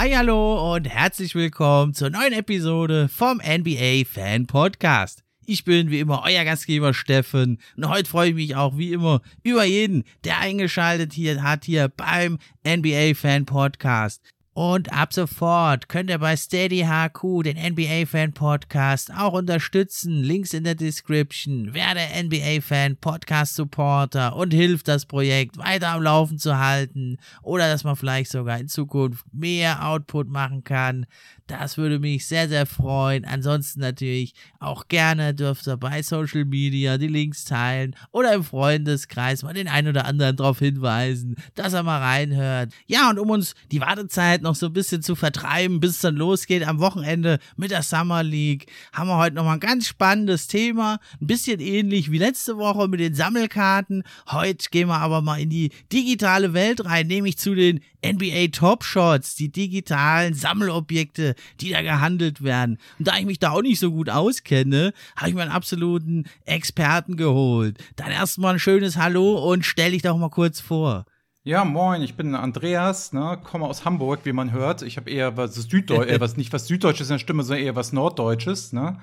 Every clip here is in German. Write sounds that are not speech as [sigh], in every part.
Hi, hallo und herzlich willkommen zur neuen Episode vom NBA Fan Podcast. Ich bin wie immer euer Gastgeber Steffen und heute freue ich mich auch wie immer über jeden, der eingeschaltet hier hat hier beim NBA Fan Podcast. Und ab sofort könnt ihr bei Steady HQ den NBA Fan Podcast auch unterstützen. Links in der Description. Werde NBA Fan Podcast Supporter und hilft das Projekt weiter am Laufen zu halten oder dass man vielleicht sogar in Zukunft mehr Output machen kann. Das würde mich sehr, sehr freuen. Ansonsten natürlich auch gerne dürft ihr bei Social Media die Links teilen oder im Freundeskreis mal den einen oder anderen darauf hinweisen, dass er mal reinhört. Ja, und um uns die Wartezeit noch so ein bisschen zu vertreiben, bis es dann losgeht am Wochenende mit der Summer League, haben wir heute nochmal ein ganz spannendes Thema. Ein bisschen ähnlich wie letzte Woche mit den Sammelkarten. Heute gehen wir aber mal in die digitale Welt rein, nämlich zu den NBA Top Shots, die digitalen Sammelobjekte, die da gehandelt werden. Und da ich mich da auch nicht so gut auskenne, habe ich mir einen absoluten Experten geholt. Dann erstmal ein schönes Hallo und stell dich doch mal kurz vor. Ja, moin, ich bin Andreas, ne, komme aus Hamburg, wie man hört. Ich habe eher was Süddeutsches, äh, was nicht was Süddeutsches in der Stimme, sondern eher was Norddeutsches, ne?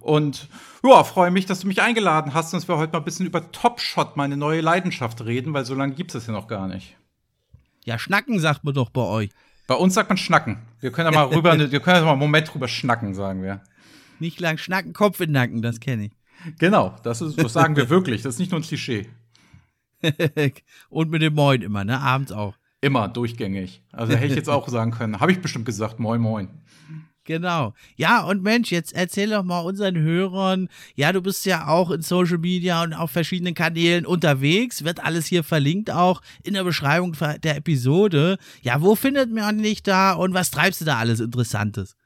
Und ja, freue mich, dass du mich eingeladen hast und dass wir heute mal ein bisschen über Top Shot, meine neue Leidenschaft, reden, weil so lange gibt es ja noch gar nicht. Ja, schnacken sagt man doch bei euch. Bei uns sagt man schnacken. Wir können ja mal rüber, [laughs] wir können ja mal einen Moment drüber schnacken, sagen wir. Nicht lang schnacken, Kopf in den Nacken, das kenne ich. Genau, das, ist, das sagen wir [laughs] wirklich. Das ist nicht nur ein Klischee. [laughs] Und mit dem Moin immer, ne? Abends auch. Immer durchgängig. Also hätte ich jetzt auch sagen können. Habe ich bestimmt gesagt, moin, moin. Genau. Ja, und Mensch, jetzt erzähl doch mal unseren Hörern, ja, du bist ja auch in Social Media und auf verschiedenen Kanälen unterwegs, wird alles hier verlinkt auch in der Beschreibung der Episode. Ja, wo findet man dich da und was treibst du da alles Interessantes?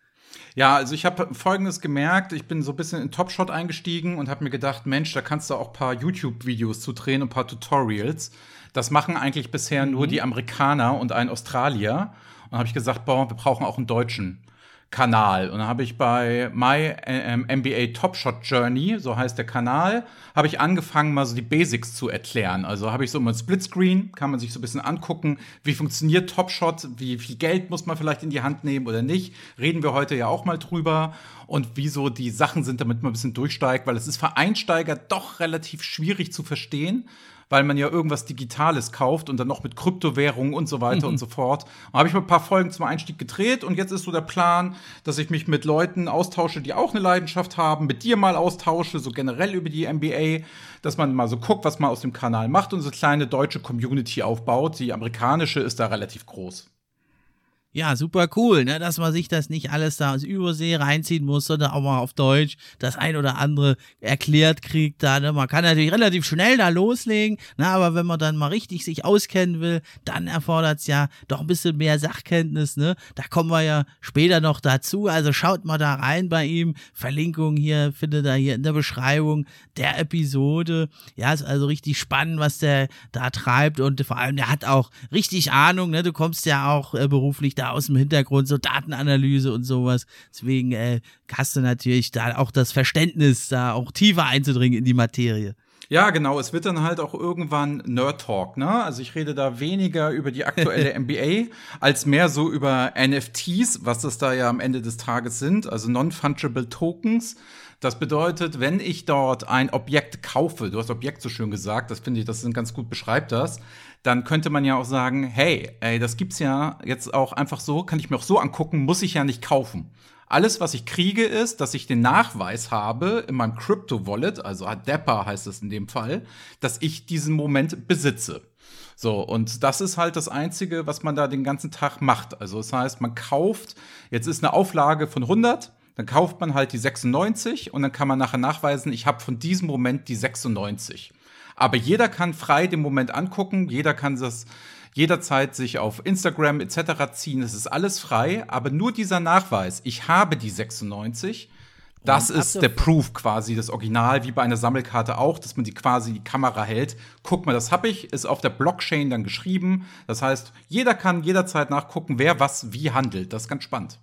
Ja, also ich habe Folgendes gemerkt. Ich bin so ein bisschen in Top Shot eingestiegen und habe mir gedacht, Mensch, da kannst du auch ein paar YouTube-Videos zu drehen und ein paar Tutorials. Das machen eigentlich bisher mhm. nur die Amerikaner und ein Australier. Und habe ich gesagt, boah, wir brauchen auch einen Deutschen. Kanal. Und dann habe ich bei My ähm, NBA Top Shot Journey, so heißt der Kanal, habe ich angefangen, mal so die Basics zu erklären. Also habe ich so mal Splitscreen, kann man sich so ein bisschen angucken, wie funktioniert Top Shot, wie viel Geld muss man vielleicht in die Hand nehmen oder nicht. Reden wir heute ja auch mal drüber. Und wieso die Sachen sind, damit man ein bisschen durchsteigt, weil es ist für Einsteiger doch relativ schwierig zu verstehen weil man ja irgendwas Digitales kauft und dann noch mit Kryptowährungen und so weiter mhm. und so fort. Und habe ich mal ein paar Folgen zum Einstieg gedreht und jetzt ist so der Plan, dass ich mich mit Leuten austausche, die auch eine Leidenschaft haben, mit dir mal austausche, so generell über die NBA, dass man mal so guckt, was man aus dem Kanal macht und so eine kleine deutsche Community aufbaut. Die amerikanische ist da relativ groß. Ja, super cool, ne, dass man sich das nicht alles da aus Übersee reinziehen muss, sondern auch mal auf Deutsch das ein oder andere erklärt kriegt da. Ne. Man kann natürlich relativ schnell da loslegen, ne, aber wenn man dann mal richtig sich auskennen will, dann erfordert es ja doch ein bisschen mehr Sachkenntnis. Ne. Da kommen wir ja später noch dazu. Also schaut mal da rein bei ihm. Verlinkung hier findet ihr hier in der Beschreibung der Episode. Ja, ist also richtig spannend, was der da treibt und vor allem der hat auch richtig Ahnung. Ne. Du kommst ja auch äh, beruflich da aus dem Hintergrund, so Datenanalyse und sowas. Deswegen äh, hast du natürlich da auch das Verständnis, da auch tiefer einzudringen in die Materie. Ja, genau. Es wird dann halt auch irgendwann Nerd Talk, ne? Also ich rede da weniger über die aktuelle [laughs] NBA als mehr so über NFTs, was das da ja am Ende des Tages sind, also Non-Fungible Tokens. Das bedeutet, wenn ich dort ein Objekt kaufe, du hast Objekt so schön gesagt, das finde ich, das ganz gut beschreibt das, dann könnte man ja auch sagen, hey, ey, das gibt's ja jetzt auch einfach so, kann ich mir auch so angucken, muss ich ja nicht kaufen. Alles, was ich kriege, ist, dass ich den Nachweis habe in meinem Crypto-Wallet, also Adeppa heißt es in dem Fall, dass ich diesen Moment besitze. So, und das ist halt das Einzige, was man da den ganzen Tag macht. Also, das heißt, man kauft, jetzt ist eine Auflage von 100, dann kauft man halt die 96 und dann kann man nachher nachweisen, ich habe von diesem Moment die 96. Aber jeder kann frei den Moment angucken, jeder kann das jederzeit sich auf Instagram etc. ziehen. Es ist alles frei, aber nur dieser Nachweis, ich habe die 96, das ist der Proof quasi, das Original, wie bei einer Sammelkarte auch, dass man die quasi die Kamera hält. Guck mal, das habe ich, ist auf der Blockchain dann geschrieben. Das heißt, jeder kann jederzeit nachgucken, wer was wie handelt. Das ist ganz spannend.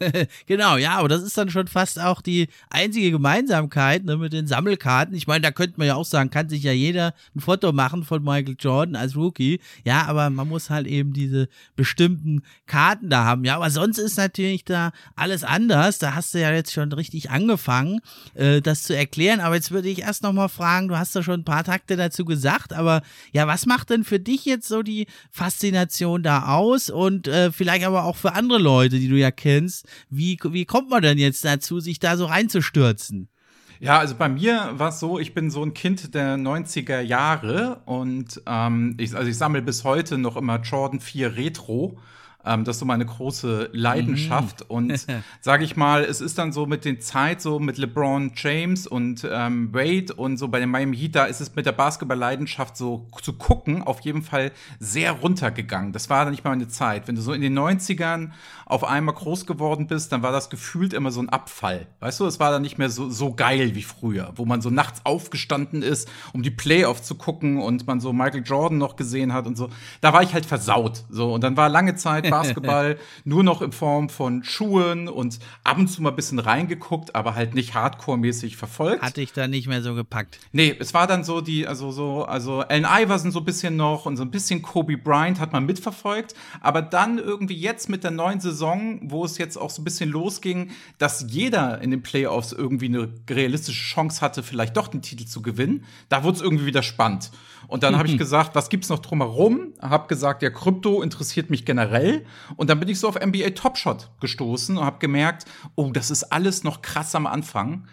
[laughs] genau, ja, aber das ist dann schon fast auch die einzige Gemeinsamkeit ne, mit den Sammelkarten. Ich meine, da könnte man ja auch sagen, kann sich ja jeder ein Foto machen von Michael Jordan als Rookie. Ja, aber man muss halt eben diese bestimmten Karten da haben. Ja, aber sonst ist natürlich da alles anders. Da hast du ja jetzt schon richtig angefangen, äh, das zu erklären. Aber jetzt würde ich erst nochmal fragen, du hast ja schon ein paar Takte dazu gesagt, aber ja, was macht denn für dich jetzt so die Faszination da aus und äh, vielleicht aber auch für andere Leute, die du ja kennst? Wie, wie kommt man denn jetzt dazu, sich da so reinzustürzen? Ja, also bei mir war es so, ich bin so ein Kind der 90er Jahre und ähm, ich, also ich sammle bis heute noch immer Jordan 4 Retro. Ähm, das ist so meine große Leidenschaft. Mhm. Und [laughs] sage ich mal, es ist dann so mit den Zeit, so mit LeBron James und ähm, Wade und so bei den Miami Heat, da ist es mit der Basketball-Leidenschaft so zu gucken, auf jeden Fall sehr runtergegangen. Das war dann nicht mal meine Zeit. Wenn du so in den 90ern auf einmal groß geworden bist, dann war das gefühlt immer so ein Abfall. Weißt du, es war dann nicht mehr so, so geil wie früher, wo man so nachts aufgestanden ist, um die Playoffs zu gucken und man so Michael Jordan noch gesehen hat und so. Da war ich halt versaut. So, und dann war lange Zeit Basketball [laughs] nur noch in Form von Schuhen und ab und zu mal ein bisschen reingeguckt, aber halt nicht hardcore-mäßig verfolgt. Hatte ich da nicht mehr so gepackt. Nee, es war dann so die, also so, also Allen Iverson so ein bisschen noch und so ein bisschen Kobe Bryant hat man mitverfolgt, aber dann irgendwie jetzt mit der neuen Saison, wo es jetzt auch so ein bisschen losging, dass jeder in den Playoffs irgendwie eine realistische Chance hatte, vielleicht doch den Titel zu gewinnen, da wurde es irgendwie wieder spannend. Und dann mhm. habe ich [laughs] gesagt, was gibt's noch drumherum? Hab gesagt, ja, Krypto interessiert mich generell. Und dann bin ich so auf NBA Top Shot gestoßen und habe gemerkt, oh, das ist alles noch krass am Anfang.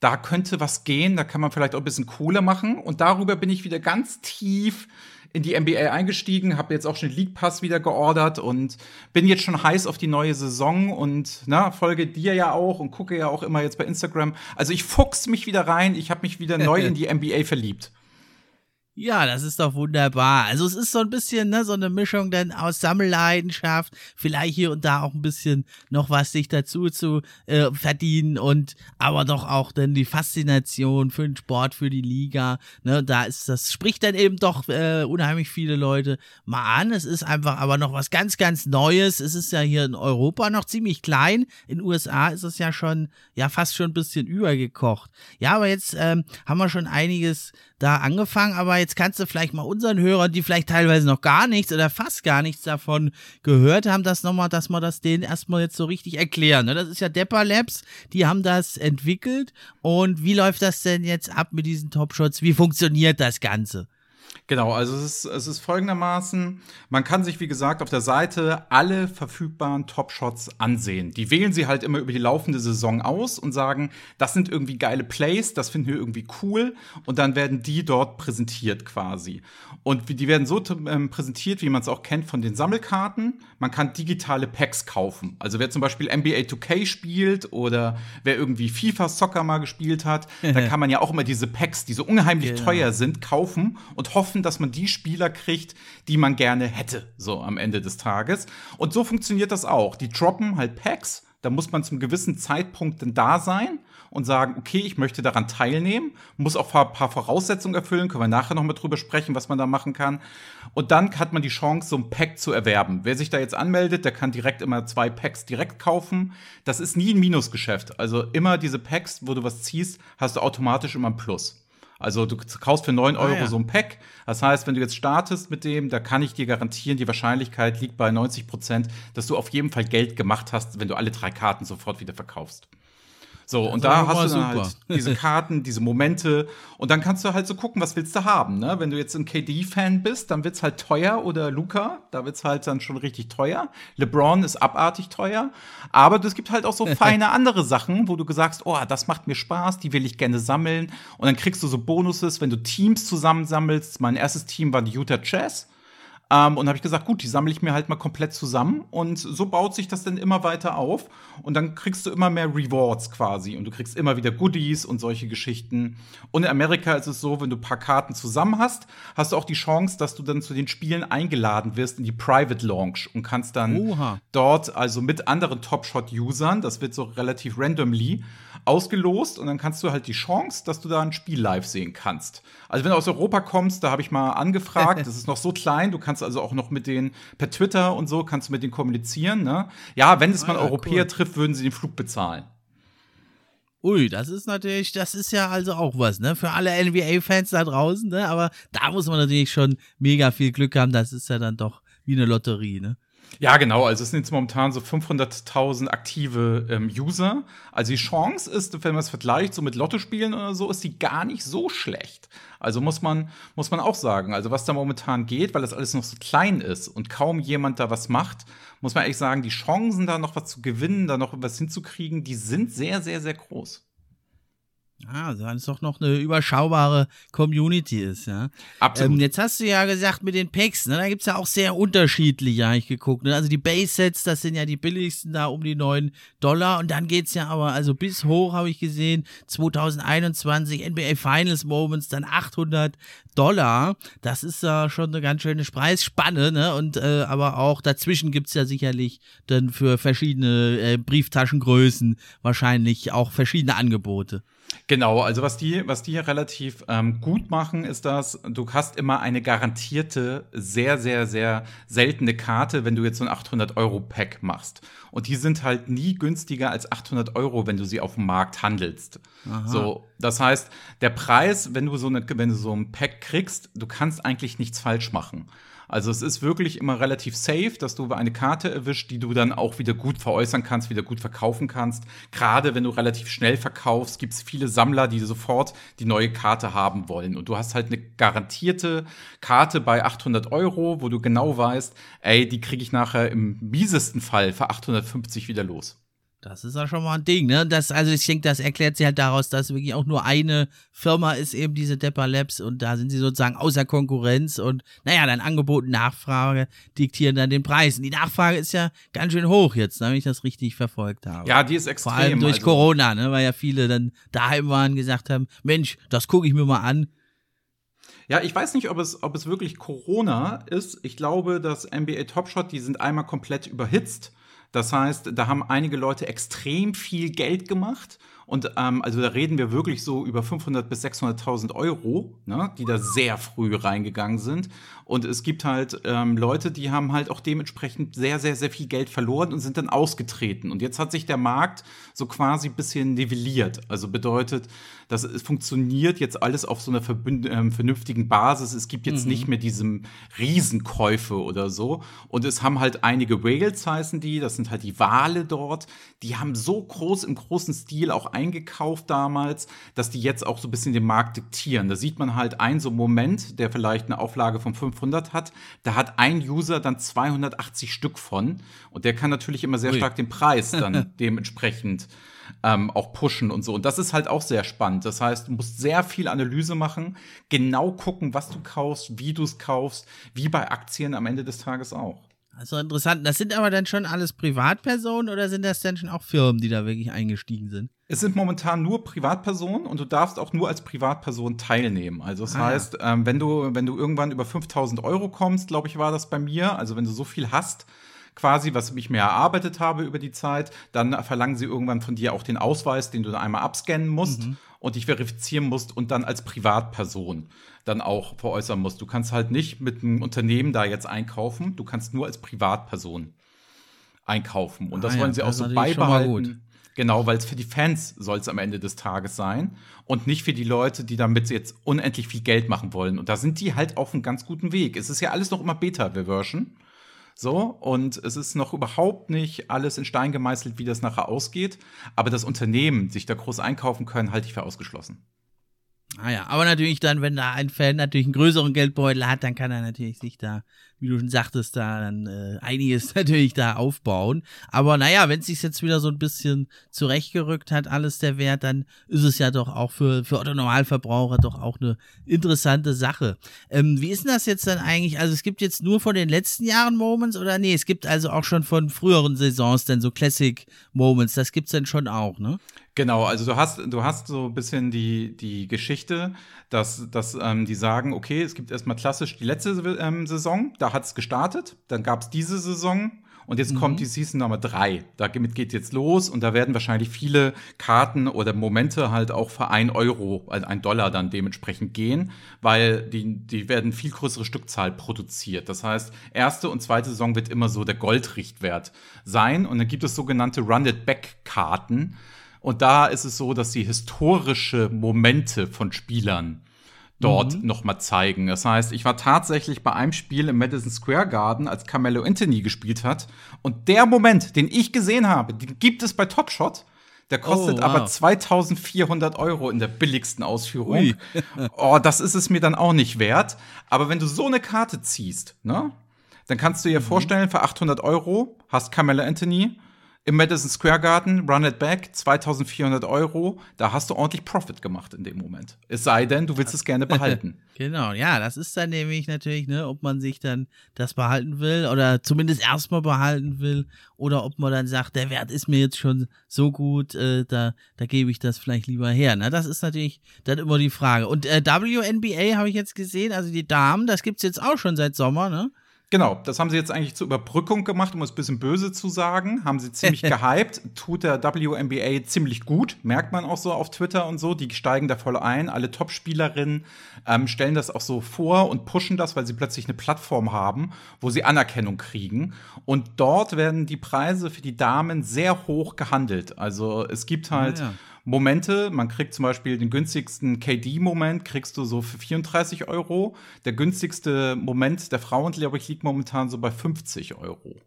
Da könnte was gehen, da kann man vielleicht auch ein bisschen cooler machen. Und darüber bin ich wieder ganz tief in die NBA eingestiegen, habe jetzt auch schon den League Pass wieder geordert und bin jetzt schon heiß auf die neue Saison und na, folge dir ja auch und gucke ja auch immer jetzt bei Instagram. Also ich fuchs mich wieder rein, ich habe mich wieder neu [laughs] in die NBA verliebt. Ja, das ist doch wunderbar. Also es ist so ein bisschen ne, so eine Mischung denn aus Sammelleidenschaft, vielleicht hier und da auch ein bisschen noch was sich dazu zu äh, verdienen und aber doch auch dann die Faszination für den Sport, für die Liga. Ne, da ist das spricht dann eben doch äh, unheimlich viele Leute mal an. Es ist einfach aber noch was ganz, ganz Neues. Es ist ja hier in Europa noch ziemlich klein. In den USA ist es ja schon ja fast schon ein bisschen übergekocht. Ja, aber jetzt ähm, haben wir schon einiges da angefangen, aber jetzt kannst du vielleicht mal unseren Hörern, die vielleicht teilweise noch gar nichts oder fast gar nichts davon gehört haben, das nochmal, dass wir das denen erstmal jetzt so richtig erklären. Ne? Das ist ja Depper Labs, die haben das entwickelt und wie läuft das denn jetzt ab mit diesen Top-Shots? Wie funktioniert das Ganze? Genau, also es ist, es ist folgendermaßen, man kann sich, wie gesagt, auf der Seite alle verfügbaren Top-Shots ansehen. Die wählen sie halt immer über die laufende Saison aus und sagen, das sind irgendwie geile Plays, das finden wir irgendwie cool und dann werden die dort präsentiert quasi. Und die werden so ähm, präsentiert, wie man es auch kennt von den Sammelkarten. Man kann digitale Packs kaufen. Also wer zum Beispiel NBA 2K spielt oder wer irgendwie FIFA Soccer mal gespielt hat, da [laughs] kann man ja auch immer diese Packs, die so unheimlich genau. teuer sind, kaufen und hoffen, dass man die Spieler kriegt, die man gerne hätte, so am Ende des Tages. Und so funktioniert das auch. Die droppen halt Packs, da muss man zum gewissen Zeitpunkt dann da sein und sagen, okay, ich möchte daran teilnehmen, muss auch ein paar Voraussetzungen erfüllen, können wir nachher noch mal drüber sprechen, was man da machen kann. Und dann hat man die Chance, so ein Pack zu erwerben. Wer sich da jetzt anmeldet, der kann direkt immer zwei Packs direkt kaufen. Das ist nie ein Minusgeschäft. Also immer diese Packs, wo du was ziehst, hast du automatisch immer ein Plus. Also du kaufst für 9 Euro ah, ja. so ein Pack. Das heißt, wenn du jetzt startest mit dem, da kann ich dir garantieren, die Wahrscheinlichkeit liegt bei 90 Prozent, dass du auf jeden Fall Geld gemacht hast, wenn du alle drei Karten sofort wieder verkaufst. So, und da hast du dann halt [laughs] diese Karten, diese Momente und dann kannst du halt so gucken, was willst du haben, ne? Wenn du jetzt ein KD-Fan bist, dann wird's halt teuer oder Luca, da wird's halt dann schon richtig teuer. LeBron ist abartig teuer, aber es gibt halt auch so [laughs] feine andere Sachen, wo du sagst, oh, das macht mir Spaß, die will ich gerne sammeln und dann kriegst du so Bonuses, wenn du Teams zusammensammelst. Mein erstes Team war die Utah Jazz Ähm, und habe ich gesagt, gut, die sammle ich mir halt mal komplett zusammen. Und so baut sich das dann immer weiter auf. Und dann kriegst du immer mehr Rewards quasi. Und du kriegst immer wieder Goodies und solche Geschichten. Und in Amerika ist es so, wenn du ein paar Karten zusammen hast, hast du auch die Chance, dass du dann zu den Spielen eingeladen wirst in die Private Launch und kannst dann Oha. dort also mit anderen Top-Shot-Usern, das wird so relativ randomly, ausgelost und dann kannst du halt die Chance, dass du da ein Spiel live sehen kannst. Also wenn du aus Europa kommst, da habe ich mal angefragt, [laughs] das ist noch so klein, du kannst also auch noch mit denen per Twitter und so kannst du mit denen kommunizieren. Ne? Ja, wenn es mal ah, Europäer cool. trifft, würden sie den Flug bezahlen. Ui, das ist natürlich, das ist ja also auch was, ne? Für alle NBA-Fans da draußen, ne? Aber da muss man natürlich schon mega viel Glück haben. Das ist ja dann doch wie eine Lotterie, ne? Ja, genau. Also es sind jetzt momentan so 500.000 aktive ähm, User. Also die Chance ist, wenn man es vergleicht, so mit Lottospielen oder so, ist die gar nicht so schlecht. Also muss man, muss man auch sagen, also was da momentan geht, weil das alles noch so klein ist und kaum jemand da was macht, muss man ehrlich sagen, die Chancen da noch was zu gewinnen, da noch was hinzukriegen, die sind sehr, sehr, sehr groß. Ah, also weil es doch noch eine überschaubare Community ist, ja. Absolut. Ähm, jetzt hast du ja gesagt mit den Packs, ne, da gibt es ja auch sehr unterschiedliche, habe ich geguckt. Ne? Also die Base-Sets, das sind ja die billigsten da um die 9 Dollar. Und dann geht es ja aber, also bis hoch habe ich gesehen, 2021 NBA Finals Moments, dann 800 Dollar. Das ist ja schon eine ganz schöne Preisspanne, ne? Und äh, aber auch dazwischen gibt es ja sicherlich dann für verschiedene äh, Brieftaschengrößen wahrscheinlich auch verschiedene Angebote. Genau, also was die, was die hier relativ ähm, gut machen, ist dass du hast immer eine garantierte, sehr, sehr, sehr seltene Karte, wenn du jetzt so ein 800-Euro-Pack machst. Und die sind halt nie günstiger als 800 Euro, wenn du sie auf dem Markt handelst. Aha. So, das heißt, der Preis, wenn du so eine, wenn du so ein Pack kriegst, du kannst eigentlich nichts falsch machen. Also es ist wirklich immer relativ safe, dass du eine Karte erwischt, die du dann auch wieder gut veräußern kannst, wieder gut verkaufen kannst. Gerade wenn du relativ schnell verkaufst, gibt es viele Sammler, die sofort die neue Karte haben wollen. Und du hast halt eine garantierte Karte bei 800 Euro, wo du genau weißt, ey, die kriege ich nachher im miesesten Fall für 850 wieder los. Das ist ja schon mal ein Ding, ne? Das, also ich denke, das erklärt sich halt daraus, dass wirklich auch nur eine Firma ist, eben diese Depper Labs und da sind sie sozusagen außer Konkurrenz und naja, dann Angebot und Nachfrage diktieren dann den Preis. Und die Nachfrage ist ja ganz schön hoch jetzt, ne, wenn ich das richtig verfolgt habe. Ja, die ist extrem. Vor allem durch also Corona, ne? Weil ja viele dann daheim waren und gesagt haben, Mensch, das gucke ich mir mal an. Ja, ich weiß nicht, ob es, ob es wirklich Corona ist. Ich glaube, dass NBA Top Shot, die sind einmal komplett überhitzt das heißt, da haben einige Leute extrem viel Geld gemacht und ähm, also da reden wir wirklich so über 500 bis 600.000 Euro, ne, die da sehr früh reingegangen sind. Und es gibt halt ähm, Leute, die haben halt auch dementsprechend sehr, sehr, sehr viel Geld verloren und sind dann ausgetreten. Und jetzt hat sich der Markt so quasi bisschen nivelliert. Also bedeutet, dass es funktioniert jetzt alles auf so einer ähm, vernünftigen Basis. Es gibt jetzt mhm. nicht mehr diese Riesenkäufe oder so. Und es haben halt einige Whales heißen die, das sind halt die Wale dort. Die haben so groß im großen Stil auch eingekauft damals, dass die jetzt auch so ein bisschen den Markt diktieren. Da sieht man halt einen so Moment, der vielleicht eine Auflage von 500 hat. Da hat ein User dann 280 Stück von. Und der kann natürlich immer sehr Ui. stark den Preis dann [laughs] dementsprechend ähm, auch pushen und so. Und das ist halt auch sehr spannend. Das heißt, du musst sehr viel Analyse machen, genau gucken, was du kaufst, wie du es kaufst, wie bei Aktien am Ende des Tages auch. Also interessant. Das sind aber dann schon alles Privatpersonen oder sind das dann schon auch Firmen, die da wirklich eingestiegen sind? Es sind momentan nur Privatpersonen und du darfst auch nur als Privatperson teilnehmen. Also das ah, heißt, ja. ähm, wenn du wenn du irgendwann über 5000 Euro kommst, glaube ich, war das bei mir. Also wenn du so viel hast, quasi, was ich mir erarbeitet habe über die Zeit, dann verlangen sie irgendwann von dir auch den Ausweis, den du dann einmal abscannen musst mhm. und dich verifizieren musst und dann als Privatperson dann auch veräußern musst. Du kannst halt nicht mit einem Unternehmen da jetzt einkaufen, du kannst nur als Privatperson einkaufen. Und das ah, wollen sie auch so beibehalten. Genau, weil es für die Fans soll es am Ende des Tages sein und nicht für die Leute, die damit jetzt unendlich viel Geld machen wollen. Und da sind die halt auf einem ganz guten Weg. Es ist ja alles noch immer Beta-Version. So, und es ist noch überhaupt nicht alles in Stein gemeißelt, wie das nachher ausgeht. Aber das Unternehmen sich da groß einkaufen können, halte ich für ausgeschlossen. Ah ja, aber natürlich dann, wenn da ein Fan natürlich einen größeren Geldbeutel hat, dann kann er natürlich sich da wie du schon sagtest, da dann äh, einiges [laughs] natürlich da aufbauen. Aber naja, wenn es sich jetzt wieder so ein bisschen zurechtgerückt hat, alles der Wert, dann ist es ja doch auch für, für Otto Normalverbraucher doch auch eine interessante Sache. Ähm, wie ist denn das jetzt dann eigentlich? Also es gibt jetzt nur von den letzten Jahren Moments oder nee, es gibt also auch schon von früheren Saisons dann so Classic Moments, das gibt's dann schon auch, ne? Genau, also du hast, du hast so ein bisschen die, die Geschichte, dass, dass ähm, die sagen, okay, es gibt erstmal klassisch die letzte ähm, Saison, da hat es gestartet, dann gab es diese Saison und jetzt mhm. kommt die Season Nummer drei. Damit geht jetzt los und da werden wahrscheinlich viele Karten oder Momente halt auch für ein Euro, also ein Dollar dann dementsprechend gehen, weil die, die werden viel größere Stückzahl produziert. Das heißt, erste und zweite Saison wird immer so der Goldrichtwert sein und dann gibt es sogenannte Run-it-back-Karten und da ist es so, dass sie historische Momente von Spielern dort mhm. noch mal zeigen. Das heißt, ich war tatsächlich bei einem Spiel im Madison Square Garden, als Carmelo Anthony gespielt hat. Und der Moment, den ich gesehen habe, den gibt es bei Top Shot. Der kostet oh, wow. aber 2400 Euro in der billigsten Ausführung. [laughs] oh, das ist es mir dann auch nicht wert. Aber wenn du so eine Karte ziehst, ne, dann kannst du dir mhm. vorstellen, für 800 Euro hast Carmelo Anthony im Madison Square Garden, Run It Back, 2400 Euro. Da hast du ordentlich Profit gemacht in dem Moment. Es sei denn, du willst es gerne behalten. [laughs] genau, ja, das ist dann nämlich natürlich, ne, ob man sich dann das behalten will oder zumindest erstmal behalten will oder ob man dann sagt, der Wert ist mir jetzt schon so gut, äh, da, da gebe ich das vielleicht lieber her. Ne? Das ist natürlich dann immer die Frage. Und äh, WNBA habe ich jetzt gesehen, also die Damen, das gibt es jetzt auch schon seit Sommer, ne? Genau, das haben sie jetzt eigentlich zur Überbrückung gemacht, um es ein bisschen böse zu sagen. Haben sie ziemlich [laughs] gehypt. Tut der WNBA ziemlich gut. Merkt man auch so auf Twitter und so. Die steigen da voll ein. Alle Top-Spielerinnen ähm, stellen das auch so vor und pushen das, weil sie plötzlich eine Plattform haben, wo sie Anerkennung kriegen. Und dort werden die Preise für die Damen sehr hoch gehandelt. Also es gibt halt. Ja, ja Momente. Man kriegt zum Beispiel den günstigsten KD-Moment, kriegst du so für 34 Euro. Der günstigste Moment der Frauen, glaube ich, liegt momentan so bei 50 Euro.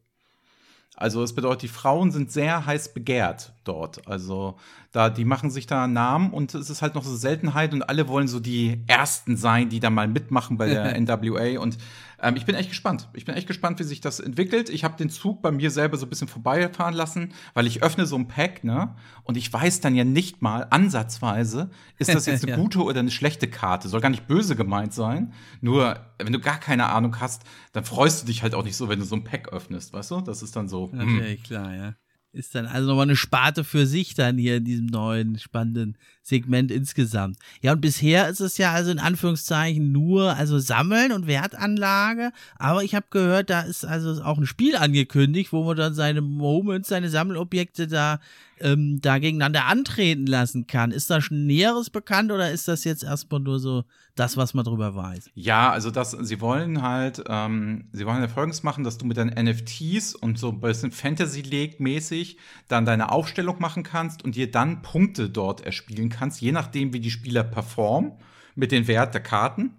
Also es bedeutet, die Frauen sind sehr heiß begehrt dort. Also da, die machen sich da einen Namen und es ist halt noch so Seltenheit und alle wollen so die Ersten sein, die da mal mitmachen bei der [laughs] NWA. Und ähm, ich bin echt gespannt. Ich bin echt gespannt, wie sich das entwickelt. Ich habe den Zug bei mir selber so ein bisschen vorbeifahren lassen, weil ich öffne so ein Pack, ne? Und ich weiß dann ja nicht mal ansatzweise, ist das jetzt [laughs] eine ja. gute oder eine schlechte Karte. Soll gar nicht böse gemeint sein. Nur, wenn du gar keine Ahnung hast, dann freust du dich halt auch nicht so, wenn du so ein Pack öffnest, weißt du? Das ist dann so. Natürlich, hm. klar, ja ist dann also nochmal eine Sparte für sich dann hier in diesem neuen spannenden Segment insgesamt. Ja, und bisher ist es ja also in Anführungszeichen nur also Sammeln und Wertanlage, aber ich habe gehört, da ist also auch ein Spiel angekündigt, wo man dann seine Moments, seine Sammelobjekte da ähm, da gegeneinander antreten lassen kann. Ist da schon Näheres bekannt oder ist das jetzt erstmal nur so das, was man drüber weiß? Ja, also das, sie wollen halt, ähm, sie wollen ja folgendes machen, dass du mit deinen NFTs und so ein bisschen Fantasy League mäßig dann deine Aufstellung machen kannst und dir dann Punkte dort erspielen kannst, je nachdem, wie die Spieler performen mit dem Wert der Karten.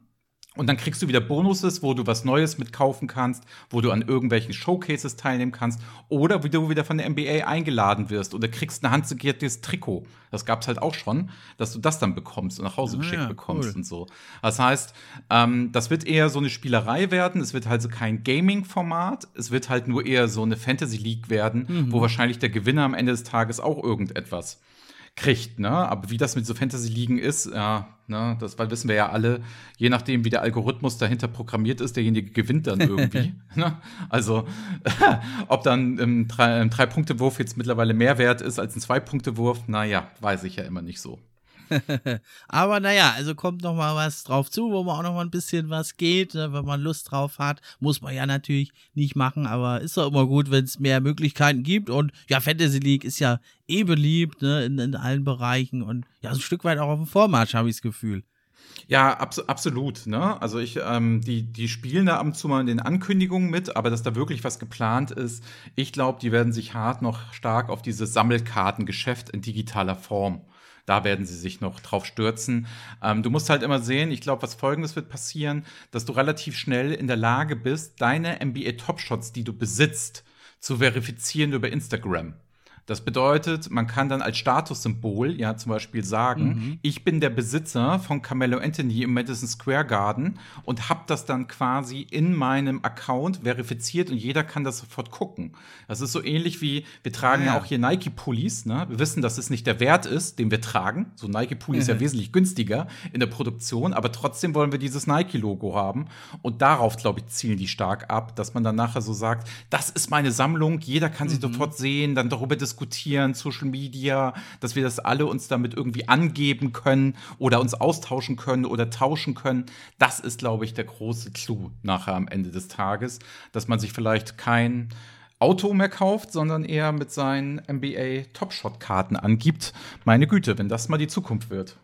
Und dann kriegst du wieder Bonuses, wo du was Neues mitkaufen kannst, wo du an irgendwelchen Showcases teilnehmen kannst oder wie du wieder von der NBA eingeladen wirst oder kriegst ein handsigniertes Trikot. Das gab's halt auch schon, dass du das dann bekommst und nach Hause ah, geschickt ja, bekommst cool. und so. Das heißt, ähm, das wird eher so eine Spielerei werden. Es wird halt so kein Gaming-Format. Es wird halt nur eher so eine Fantasy League werden, mhm. wo wahrscheinlich der Gewinner am Ende des Tages auch irgendetwas kriegt, ne? Aber wie das mit so Fantasy-Ligen ist, ja, ne, das weil wissen wir ja alle, je nachdem, wie der Algorithmus dahinter programmiert ist, derjenige gewinnt dann irgendwie. [laughs] ne? Also, [laughs] ob dann ein Drei-Punkte-Wurf jetzt mittlerweile mehr wert ist als ein Zwei-Punkte-Wurf, naja, weiß ich ja immer nicht so. Aber naja, also kommt noch mal was drauf zu, wo man auch noch mal ein bisschen was geht, ne, wenn man Lust drauf hat. Muss man ja natürlich nicht machen, aber ist doch immer gut, wenn es mehr Möglichkeiten gibt. Und ja, Fantasy League ist ja eh beliebt ne, in, in allen Bereichen und ja, so ein Stück weit auch auf dem Vormarsch, habe ich das Gefühl. Ja, abs absolut. Ne? Also ich, ähm, die, die spielen da ab und zu mal in den Ankündigungen mit, aber dass da wirklich was geplant ist, ich glaube, die werden sich hart noch stark auf dieses Sammelkartengeschäft in digitaler Form da werden sie sich noch drauf stürzen. Ähm, du musst halt immer sehen, ich glaube, was folgendes wird passieren, dass du relativ schnell in der Lage bist, deine NBA Top Shots, die du besitzt, zu verifizieren über Instagram. Das bedeutet, man kann dann als Statussymbol ja zum Beispiel sagen, mhm. ich bin der Besitzer von Carmelo Anthony im Madison Square Garden und habe das dann quasi in meinem Account verifiziert und jeder kann das sofort gucken. Das ist so ähnlich wie, wir tragen ah, ja. ja. auch hier Nike-Pullis. Ne? Wir wissen, dass es nicht der Wert ist, den wir tragen. So Nike-Pulli mhm. ist ja wesentlich günstiger in der Produktion, aber trotzdem wollen wir dieses Nike-Logo haben. Und darauf, glaube ich, zielen die stark ab, dass man dann nachher so sagt, das ist meine Sammlung, jeder kann sie mhm. sofort sehen, dann darüber diskutieren diskutieren, Social Media, dass wir das alle uns damit irgendwie angeben können oder uns austauschen können oder tauschen können. Das ist, glaube ich, der große Clou nachher am Ende des Tages, dass man sich vielleicht kein Auto mehr kauft, sondern eher mit seinen NBA Topshot-Karten angibt. Meine Güte, wenn das mal die Zukunft wird.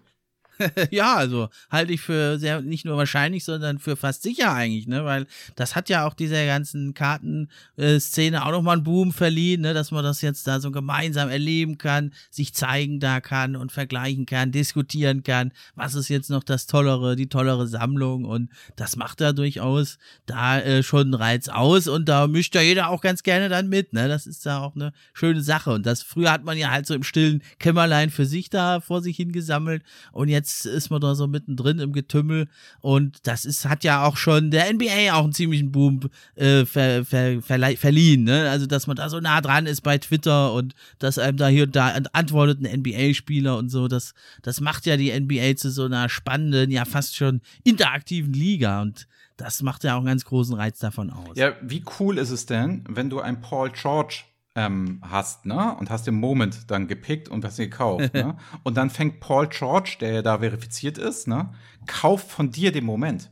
[laughs] ja, also halte ich für sehr, nicht nur wahrscheinlich, sondern für fast sicher eigentlich, ne? Weil das hat ja auch dieser ganzen Kartenszene auch nochmal einen Boom verliehen, ne? Dass man das jetzt da so gemeinsam erleben kann, sich zeigen da kann und vergleichen kann, diskutieren kann, was ist jetzt noch das Tollere, die tollere Sammlung und das macht da durchaus da äh, schon einen Reiz aus und da mischt ja jeder auch ganz gerne dann mit, ne? Das ist da auch eine schöne Sache und das früher hat man ja halt so im stillen Kämmerlein für sich da vor sich hingesammelt und jetzt jetzt ist man da so mittendrin im Getümmel und das ist, hat ja auch schon der NBA auch einen ziemlichen Boom äh, ver, ver, ver, verliehen, ne? Also, dass man da so nah dran ist bei Twitter und dass einem da hier und da antwortet ein NBA-Spieler und so, das, das macht ja die NBA zu so einer spannenden, ja fast schon interaktiven Liga und das macht ja auch einen ganz großen Reiz davon aus. Ja, wie cool ist es denn, wenn du ein Paul George ähm, hast, ne? Und hast den Moment dann gepickt und hast ihn gekauft, ne? [laughs] Und dann fängt Paul George, der ja da verifiziert ist, ne? Kauft von dir den Moment.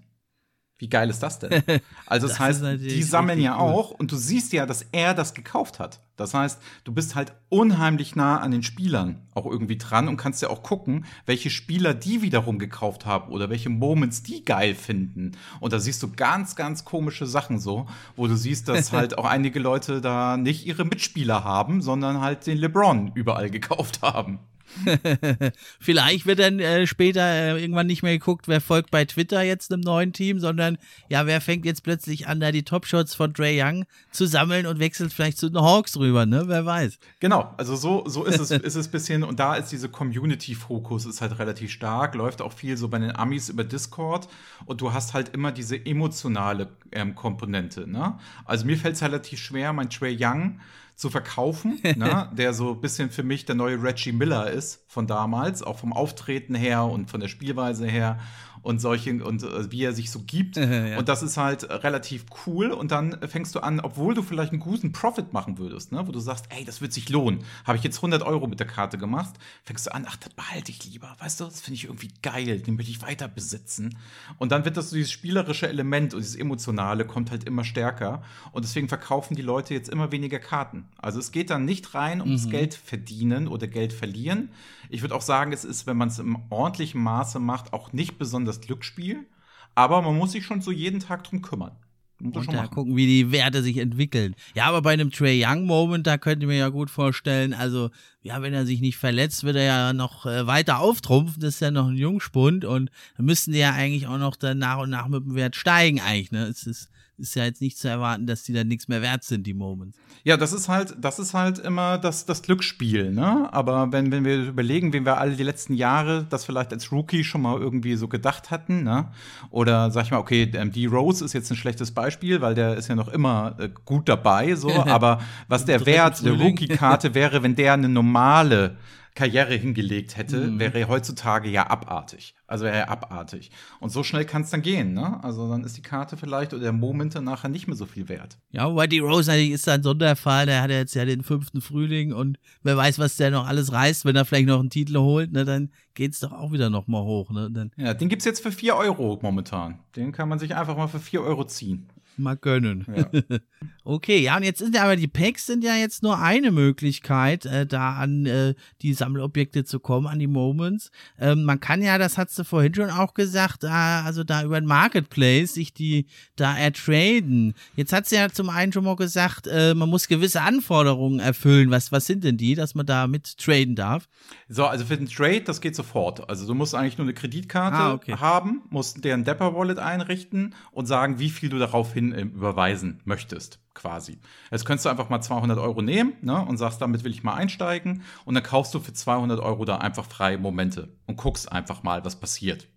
Wie geil ist das denn? [laughs] Also das, das heißt, die sammeln ja cool. auch und du siehst ja, dass er das gekauft hat. Das heißt, du bist halt unheimlich nah an den Spielern auch irgendwie dran und kannst ja auch gucken, welche Spieler die wiederum gekauft haben oder welche Moments die geil finden. Und da siehst du ganz, ganz komische Sachen so, wo du siehst, dass [laughs] halt auch einige Leute da nicht ihre Mitspieler haben, sondern halt den LeBron überall gekauft haben. [laughs] Vielleicht wird dann äh, später äh, irgendwann nicht mehr geguckt, wer folgt bei Twitter jetzt einem neuen Team, sondern ja, wer fängt jetzt plötzlich an, da die Topshots von Trey Young zu sammeln und wechselt vielleicht zu den Hawks rüber, ne? Wer weiß. Genau, also so, so ist es, [laughs] ist es bisschen und da ist diese Community-Fokus ist halt relativ stark, läuft auch viel so bei den Amis über Discord und du hast halt immer diese emotionale ähm, Komponente, ne? Also mir fällt es relativ schwer, mein Trey Young zu verkaufen, [laughs] ne? der so ein bisschen für mich der neue Reggie Miller ist von damals, auch vom Auftreten her und von der Spielweise her und solche und äh, wie er sich so gibt. ja. Und das ist halt relativ cool. Und dann fängst du an, obwohl du vielleicht einen guten Profit machen würdest, ne? wo du sagst, ey, das wird sich lohnen. Habe ich jetzt 100 Euro mit der Karte gemacht, fängst du an, ach, das behalte ich lieber. Weißt du, das finde ich irgendwie geil, den will ich weiter besitzen. Und dann wird das so dieses spielerische Element und dieses emotionale kommt halt immer stärker. Und deswegen verkaufen die Leute jetzt immer weniger Karten. Also es geht dann nicht rein ums mhm. Geld verdienen oder Geld verlieren. Ich würde auch sagen, es ist, wenn man es im ordentlichen Maße macht, auch nicht besonders das Glücksspiel. Aber man muss sich schon so jeden Tag drum kümmern. Und da machen. gucken, wie die Werte sich entwickeln. Ja, aber bei einem Trey Young Moment, da könnte ich mir ja gut vorstellen, also, ja, wenn er sich nicht verletzt, wird er ja noch äh, weiter auftrumpfen. Das ist ja noch ein Jungspund und dann müssten die ja eigentlich auch noch dann nach und nach mit dem Wert steigen, eigentlich, ne? Es ist, ist ja jetzt nicht zu erwarten, dass die dann nichts mehr wert sind, die Moments. Ja, das ist halt, das ist halt immer das, das Glücksspiel, ne? Aber wenn, wenn wir überlegen, wie wir alle die letzten Jahre das vielleicht als Rookie schon mal irgendwie so gedacht hatten, ne? Oder sag ich mal, okay, die Rose ist jetzt ein schlechtes Beispiel, weil der ist ja noch immer äh, gut dabei, so, [laughs] aber was der Wert der Rookie-Karte [laughs] wäre, wenn der eine normale Karriere hingelegt hätte, mhm. wäre er heutzutage ja abartig. Also wäre er abartig. Und so schnell kann es dann gehen, ne? Also dann ist die Karte vielleicht oder der Moment nachher nicht mehr so viel wert. Ja, wobei die Rose ist ein Sonderfall. Der hat jetzt ja den fünften Frühling und wer weiß, was der noch alles reißt, wenn er vielleicht noch einen Titel holt, ne? Dann geht es doch auch wieder noch mal hoch, ne? Dann ja, den gibt es jetzt für 4 Euro momentan. Den kann man sich einfach mal für 4 Euro ziehen mal gönnen. Ja. [laughs] okay, ja, und jetzt sind ja aber die Packs sind ja jetzt nur eine Möglichkeit, äh, da an äh, die Sammelobjekte zu kommen, an die Moments. Ähm, man kann ja, das hast du vorhin schon auch gesagt, äh, also da über ein Marketplace sich die da ertraden. Jetzt hat sie ja zum einen schon mal gesagt, äh, man muss gewisse Anforderungen erfüllen. Was, was sind denn die, dass man da mit traden darf? So, also für den Trade, das geht sofort. Also du musst eigentlich nur eine Kreditkarte ah, okay. haben, musst deren Depper Wallet einrichten und sagen, wie viel du darauf hin äh, überweisen möchtest, quasi. Jetzt könntest du einfach mal 200 Euro nehmen ne, und sagst, damit will ich mal einsteigen. Und dann kaufst du für 200 Euro da einfach freie Momente und guckst einfach mal, was passiert.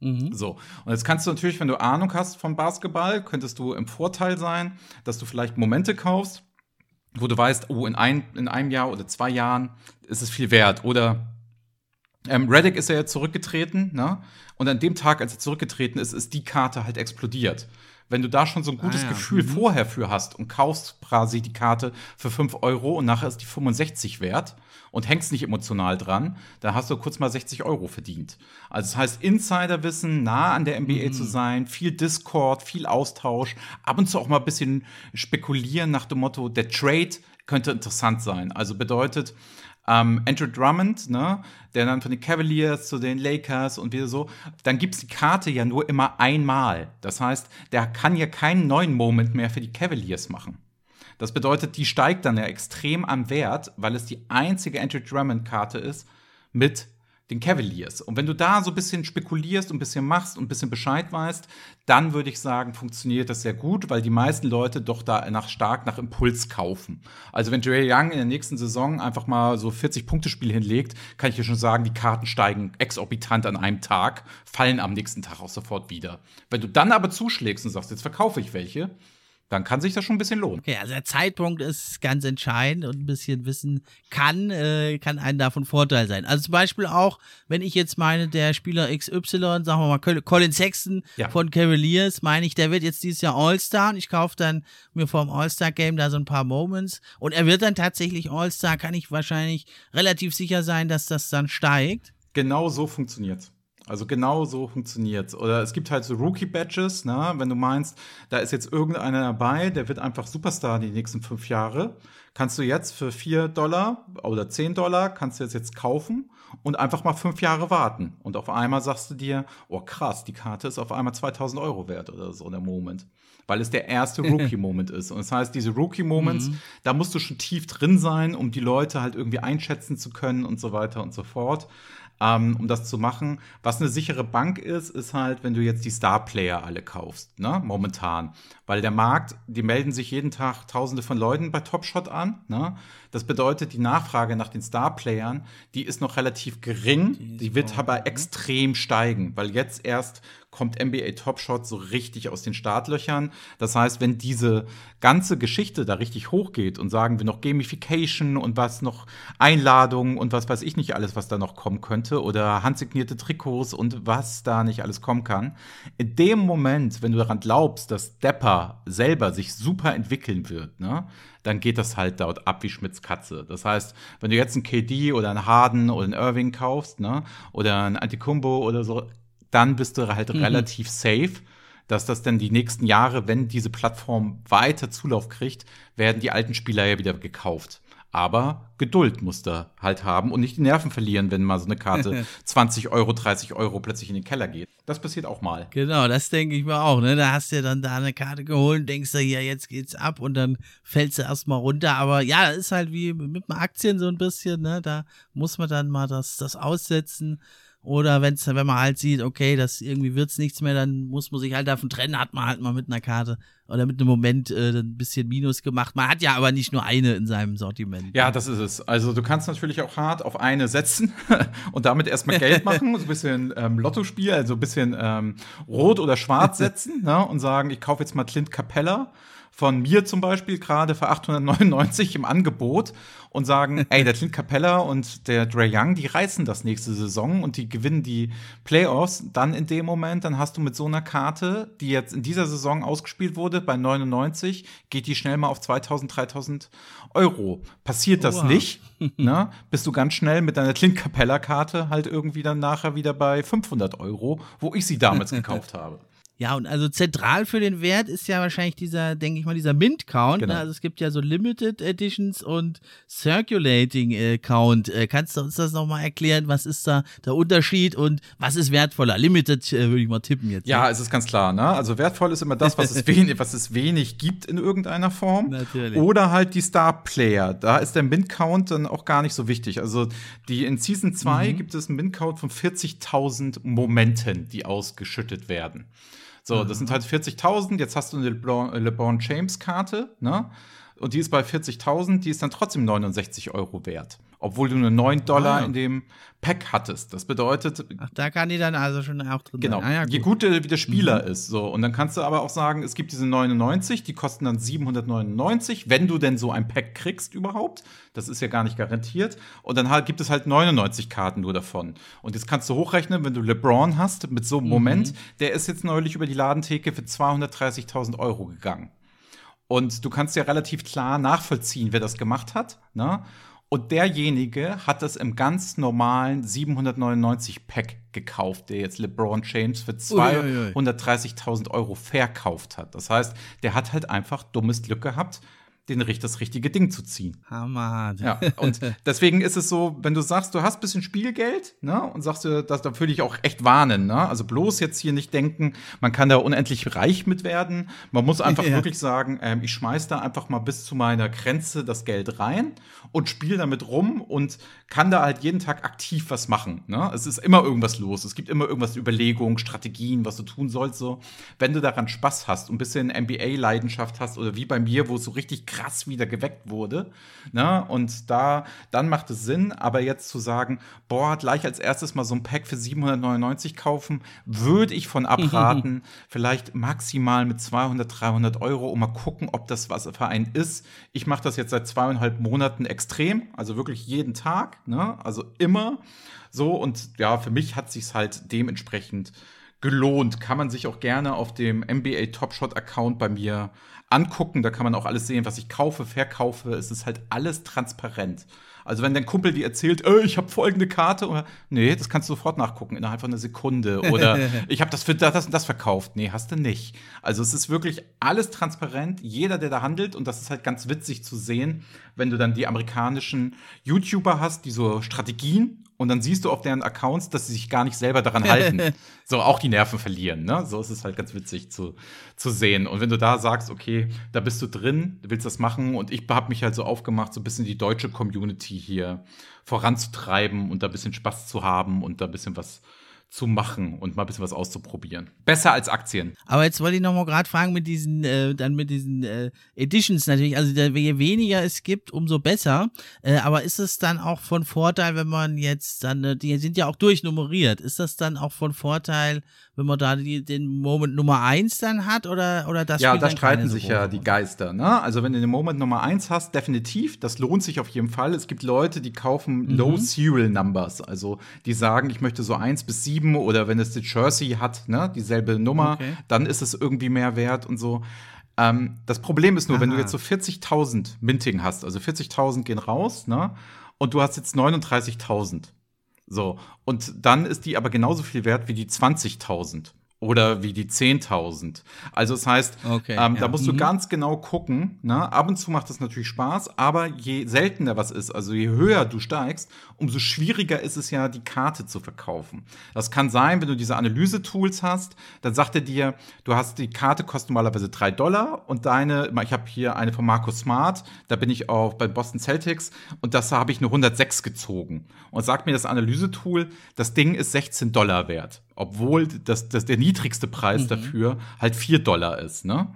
Mhm. So. Und jetzt kannst du natürlich, wenn du Ahnung hast vom Basketball, könntest du im Vorteil sein, dass du vielleicht Momente kaufst, wo du weißt, oh, in, ein, in einem Jahr oder zwei Jahren ist es viel wert. Oder ähm, Reddick ist ja jetzt zurückgetreten, ne? Und an dem Tag, als er zurückgetreten ist, ist die Karte halt explodiert. Wenn du da schon so ein gutes ah, ja. Gefühl mhm. vorher für hast und kaufst quasi die Karte für 5 Euro und nachher ist die 65 wert und hängst nicht emotional dran, dann hast du kurz mal 60 Euro verdient. Also das heißt, Insiderwissen, nah an der NBA mhm. zu sein, viel Discord, viel Austausch, ab und zu auch mal ein bisschen spekulieren nach dem Motto, der Trade könnte interessant sein. Also bedeutet, ähm, Andrew Drummond, ne, der dann von den Cavaliers zu den Lakers und wieder so, dann gibt es die Karte ja nur immer einmal. Das heißt, der kann ja keinen neuen Moment mehr für die Cavaliers machen. Das bedeutet, die steigt dann ja extrem am Wert, weil es die einzige Andrew Drummond-Karte ist mit den Cavaliers. Und wenn du da so ein bisschen spekulierst und ein bisschen machst und ein bisschen Bescheid weißt, dann würde ich sagen, funktioniert das sehr gut, weil die meisten Leute doch da nach, stark nach Impuls kaufen. Also wenn Dre Young in der nächsten Saison einfach mal so 40-Punkte-Spiel hinlegt, kann ich dir schon sagen, die Karten steigen exorbitant an einem Tag, fallen am nächsten Tag auch sofort wieder. Wenn du dann aber zuschlägst und sagst, jetzt verkaufe ich welche, dann kann sich das schon ein bisschen lohnen. Okay, also der Zeitpunkt ist ganz entscheidend und ein bisschen Wissen kann, äh, kann einen davon Vorteil sein. Also zum Beispiel auch, wenn ich jetzt meine, der Spieler XY, sagen wir mal Colin Sexton ja. von Cavaliers, meine ich, der wird jetzt dieses Jahr All-Star und ich kaufe dann mir vom All-Star-Game da so ein paar Moments und er wird dann tatsächlich All-Star, kann ich wahrscheinlich relativ sicher sein, dass das dann steigt. Genau so funktioniert's. Also genau so funktioniert Oder es gibt halt so Rookie-Badges, ne? wenn du meinst, da ist jetzt irgendeiner dabei, der wird einfach Superstar die nächsten fünf Jahre. Kannst du jetzt für vier Dollar oder zehn Dollar, kannst du jetzt, jetzt kaufen und einfach mal fünf Jahre warten. Und auf einmal sagst du dir, oh krass, die Karte ist auf einmal 2000 Euro wert oder so, der Moment. Weil es der erste [laughs] Rookie-Moment ist. Und das heißt, diese Rookie-Moments, mhm. da musst du schon tief drin sein, um die Leute halt irgendwie einschätzen zu können und so weiter und so fort ähm, um das zu machen. Was eine sichere Bank ist, ist halt, wenn du jetzt die Star-Player alle kaufst, ne, momentan. Weil der Markt, die melden sich jeden Tag tausende von Leuten bei Topshot an, ne. Das bedeutet, die Nachfrage nach den Star-Playern, die ist noch relativ gering, die, die wird aber extrem steigen, weil jetzt erst kommt NBA Top Shot so richtig aus den Startlöchern. Das heißt, wenn diese ganze Geschichte da richtig hochgeht und sagen wir noch Gamification und was noch Einladungen und was weiß ich nicht alles, was da noch kommen könnte oder handsignierte Trikots und was da nicht alles kommen kann. In dem Moment, wenn du daran glaubst, dass Depper selber sich super entwickeln wird, ne, dann geht das halt dort ab wie Schmitz Katze. Das heißt, wenn du jetzt einen KD oder einen Harden oder einen Irving kaufst, ne, oder einen Antikumbo oder so, dann bist du halt mhm. relativ safe, dass das dann die nächsten Jahre, wenn diese Plattform weiter Zulauf kriegt, werden die alten Spieler ja wieder gekauft. Aber Geduld musst du halt haben und nicht die Nerven verlieren, wenn mal so eine Karte [laughs] 20 Euro, 30 Euro plötzlich in den Keller geht. Das passiert auch mal. Genau, das denke ich mir auch. Ne? Da hast du ja dann da eine Karte geholt, denkst du, ja, jetzt geht's ab und dann fällst du erstmal runter. Aber ja, das ist halt wie mit Aktien so ein bisschen. Ne? Da muss man dann mal das, das aussetzen oder wenn's, wenn man halt sieht, okay, das irgendwie wird's nichts mehr, dann muss man sich halt davon trennen, hat man halt mal mit einer Karte oder mit einem Moment äh, ein bisschen Minus gemacht. Man hat ja aber nicht nur eine in seinem Sortiment. Ja, das ist es. Also du kannst natürlich auch hart auf eine setzen [laughs] und damit erstmal Geld machen, so ein bisschen ähm, Lottospiel, also ein bisschen ähm, rot oder schwarz setzen ne, und sagen, ich kaufe jetzt mal Clint Capella von mir zum Beispiel gerade für 899 im Angebot und sagen, [laughs] ey, der Clint Capella und der Dre Young, die reißen das nächste Saison und die gewinnen die Playoffs. Dann in dem Moment, dann hast du mit so einer Karte, die jetzt in dieser Saison ausgespielt wurde, bei 99, geht die schnell mal auf 2000, 3000 Euro. Passiert das Oha. nicht, [laughs] ne, bist du ganz schnell mit deiner Clint Capella Karte halt irgendwie dann nachher wieder bei 500 Euro, wo ich sie damals [laughs] gekauft habe. Ja, und also zentral für den Wert ist ja wahrscheinlich dieser, denke ich mal, dieser Mint-Count. Ne? Genau. Ne? Also es gibt ja so Limited Editions und Circulating äh, Count. Äh, kannst du uns das nochmal erklären? Was ist da der Unterschied und was ist wertvoller? Limited äh, würde ich mal tippen jetzt. Ja, ne? es ist ganz klar. Ne? Also wertvoll ist immer das, was es, wenig, [laughs] was es wenig gibt in irgendeiner Form. Natürlich. Oder halt die Star-Player. Da ist der Mint-Count dann auch gar nicht so wichtig. Also die in Season 2 mhm. gibt es einen Mint-Count von 40.000 Momenten, die ausgeschüttet werden. So, das sind halt 40.000. Jetzt hast du eine LeBron, LeBron James Karte, ne? Und die ist bei 40.000, die ist dann trotzdem 69 Euro wert obwohl du nur 9 Dollar ah, in dem Pack hattest. Das bedeutet. Ach, da kann die dann also schon auch drin Genau. Ah, ja, gut. Je guter wie der Spieler mhm. ist. So. Und dann kannst du aber auch sagen, es gibt diese 99, die kosten dann 799, wenn du denn so ein Pack kriegst überhaupt. Das ist ja gar nicht garantiert. Und dann halt, gibt es halt 99 Karten nur davon. Und jetzt kannst du hochrechnen, wenn du LeBron hast mit so einem mhm. Moment, der ist jetzt neulich über die Ladentheke für 230.000 Euro gegangen. Und du kannst ja relativ klar nachvollziehen, wer das gemacht hat. Ne? Und derjenige hat das im ganz normalen 799 Pack gekauft, der jetzt LeBron James für 230.000 Euro verkauft hat. Das heißt, der hat halt einfach dummes Glück gehabt den, das richtige Ding zu ziehen. Hammer. Ja, und [laughs] deswegen ist es so, wenn du sagst, du hast ein bisschen Spielgeld, ne, und sagst du, das, da würde ich auch echt warnen, ne? Also bloß jetzt hier nicht denken, man kann da unendlich reich mit werden. Man muss einfach [laughs] ja. wirklich sagen, ähm, ich schmeiß da einfach mal bis zu meiner Grenze das Geld rein und spiele damit rum und kann da halt jeden Tag aktiv was machen. Ne? Es ist immer irgendwas los. Es gibt immer irgendwas Überlegungen, Strategien, was du tun sollst. So, wenn du daran Spaß hast und ein bisschen NBA-Leidenschaft hast oder wie bei mir, wo es so richtig krass krass wieder geweckt wurde. Ne? Und da, dann macht es Sinn, aber jetzt zu sagen, boah, gleich als erstes mal so ein Pack für 799 kaufen, würde ich von abraten. [laughs] Vielleicht maximal mit 200, 300 Euro, um mal gucken, ob das was für einen ist. Ich mache das jetzt seit zweieinhalb Monaten extrem, also wirklich jeden Tag, ne? also immer so. Und ja, für mich hat sich halt dementsprechend gelohnt. Kann man sich auch gerne auf dem NBA Top Shot Account bei mir angucken. Da kann man auch alles sehen, was ich kaufe, verkaufe. Es ist halt alles transparent. Also wenn dein Kumpel dir erzählt, äh, ich habe folgende Karte, oder nee, das kannst du sofort nachgucken innerhalb von einer Sekunde. Oder [laughs] ich habe das für das und das verkauft. Nee, hast du nicht. Also es ist wirklich alles transparent. Jeder, der da handelt, und das ist halt ganz witzig zu sehen, wenn du dann die amerikanischen YouTuber hast, die so Strategien und dann siehst du auf deren Accounts, dass sie sich gar nicht selber daran halten. [laughs] so auch die Nerven verlieren. Ne? So ist es halt ganz witzig zu, zu sehen. Und wenn du da sagst, okay, da bist du drin, du willst das machen und ich habe mich halt so aufgemacht, so ein bisschen die deutsche Community hier voranzutreiben und da ein bisschen Spaß zu haben und da ein bisschen was zu machen und mal ein bisschen was auszuprobieren. Besser als Aktien. Aber jetzt wollte ich noch mal gerade fragen mit diesen, äh, dann mit diesen äh, Editions natürlich, also je weniger es gibt, umso besser. Äh, aber ist es dann auch von Vorteil, wenn man jetzt dann, äh, die sind ja auch durchnummeriert, ist das dann auch von Vorteil, wenn man da die, den Moment Nummer eins dann hat oder, oder das Ja, da streiten sich ja die Geister. Ne? Also wenn du den Moment Nummer eins hast, definitiv, das lohnt sich auf jeden Fall. Es gibt Leute, die kaufen mhm. Low Serial Numbers, also die sagen, ich möchte so eins bis sieben oder wenn es die Jersey hat, ne, dieselbe Nummer, okay. dann ist es irgendwie mehr wert und so. Ähm, das Problem ist nur, Aha. wenn du jetzt so 40.000 Minting hast, also 40.000 gehen raus, ne, und du hast jetzt 39.000 so, und dann ist die aber genauso viel wert wie die 20.000 oder wie die 10.000. Also das heißt, okay, ähm, ja. da musst du mhm. ganz genau gucken. Ne? Ab und zu macht das natürlich Spaß, aber je seltener was ist, also je höher du steigst, umso schwieriger ist es ja, die Karte zu verkaufen. Das kann sein, wenn du diese Analyse-Tools hast, dann sagt er dir, du hast die Karte kostet normalerweise 3 Dollar und deine, ich habe hier eine von Marco Smart, da bin ich auch bei Boston Celtics und das habe ich eine 106 gezogen. Und sagt mir das Analyse-Tool, das Ding ist 16 Dollar wert obwohl das, das der niedrigste Preis mhm. dafür halt 4 Dollar ist. Ne?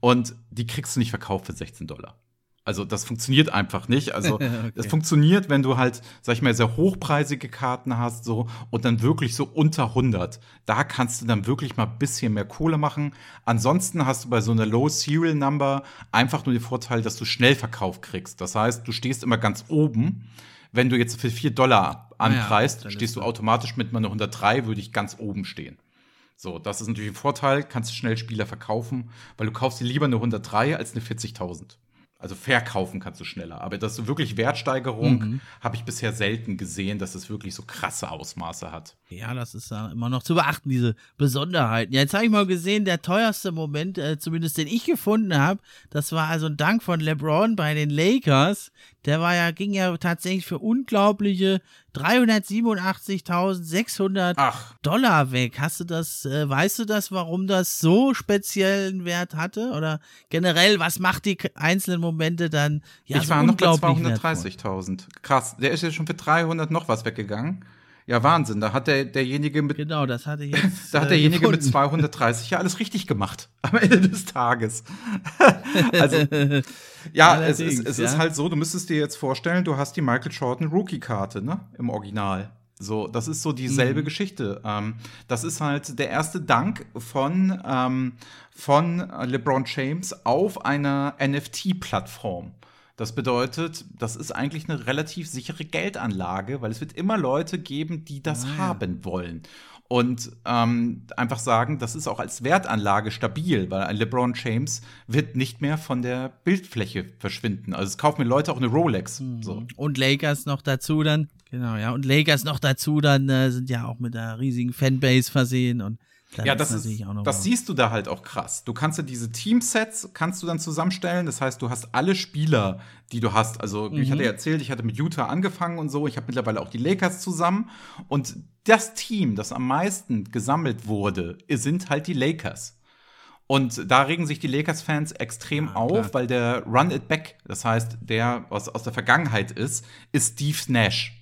Und die kriegst du nicht verkauft für 16 Dollar. Also das funktioniert einfach nicht. Also [laughs] okay. das funktioniert, wenn du halt, sag ich mal, sehr hochpreisige Karten hast so und dann wirklich so unter 100. Da kannst du dann wirklich mal ein bisschen mehr Kohle machen. Ansonsten hast du bei so einer Low Serial Number einfach nur den Vorteil, dass du schnell Verkauf kriegst. Das heißt, du stehst immer ganz oben wenn du jetzt für 4 Dollar anpreist, ja, stehst du automatisch mit meiner 103, würde ich ganz oben stehen. So, das ist natürlich ein Vorteil, kannst du schnell Spieler verkaufen, weil du kaufst dir lieber eine 103 als eine 40.000. Also verkaufen kannst du schneller. Aber das wirklich Wertsteigerung mhm. habe ich bisher selten gesehen, dass es wirklich so krasse Ausmaße hat. Ja, das ist ja immer noch zu beachten, diese Besonderheiten. Ja, jetzt habe ich mal gesehen, der teuerste Moment, äh, zumindest den ich gefunden habe, das war also ein Dank von LeBron bei den Lakers. Der war ja, ging ja tatsächlich für unglaubliche 387.600 Dollar weg. Hast du das, äh, weißt du das, warum das so speziellen Wert hatte? Oder generell, was macht die einzelnen Momente dann ja, Ich so war noch bei 230.000. Krass, der ist ja schon für 300 noch was weggegangen. Ja, Wahnsinn. Da hat der, derjenige mit. Genau, das hatte [laughs] ich jetzt. da hat äh, derjenige gefunden. mit 230 ja alles richtig gemacht [laughs] am Ende des Tages. [laughs] also, ja, es, ist, Allerdings, es ja. ist halt so, du müsstest dir jetzt vorstellen, du hast die Michael Jordan Rookie-Karte, ne? Im Original. So, das ist so Mhm. dieselbe Geschichte. Ähm, das ist halt der erste Dank von, ähm, von LeBron James auf einer NFT-Plattform. Das bedeutet, das ist eigentlich eine relativ sichere Geldanlage, weil es wird immer Leute geben, die das Ah, haben wollen. Und ähm, einfach sagen, das ist auch als Wertanlage stabil, weil ein LeBron James wird nicht mehr von der Bildfläche verschwinden. Also es kaufen mir Leute auch eine Rolex. Mhm. So. Und Lakers noch dazu dann. Genau, ja. Und Lakers noch dazu dann äh, sind ja auch mit einer riesigen Fanbase versehen und dann Ja, das, ist, das siehst du da halt auch krass. Du kannst ja diese Teamsets kannst du dann zusammenstellen. Das heißt, du hast alle Spieler, die du hast. Also ich Mhm. hatte ja erzählt, ich hatte mit Utah angefangen und so. Ich habe mittlerweile auch die Lakers zusammen. Und das Team, das am meisten gesammelt wurde, sind halt die Lakers. Und da regen sich die Lakers-Fans extrem Ja, auf, klar. weil der Run It Back, das heißt, der, was aus der Vergangenheit ist, ist Steve Nash.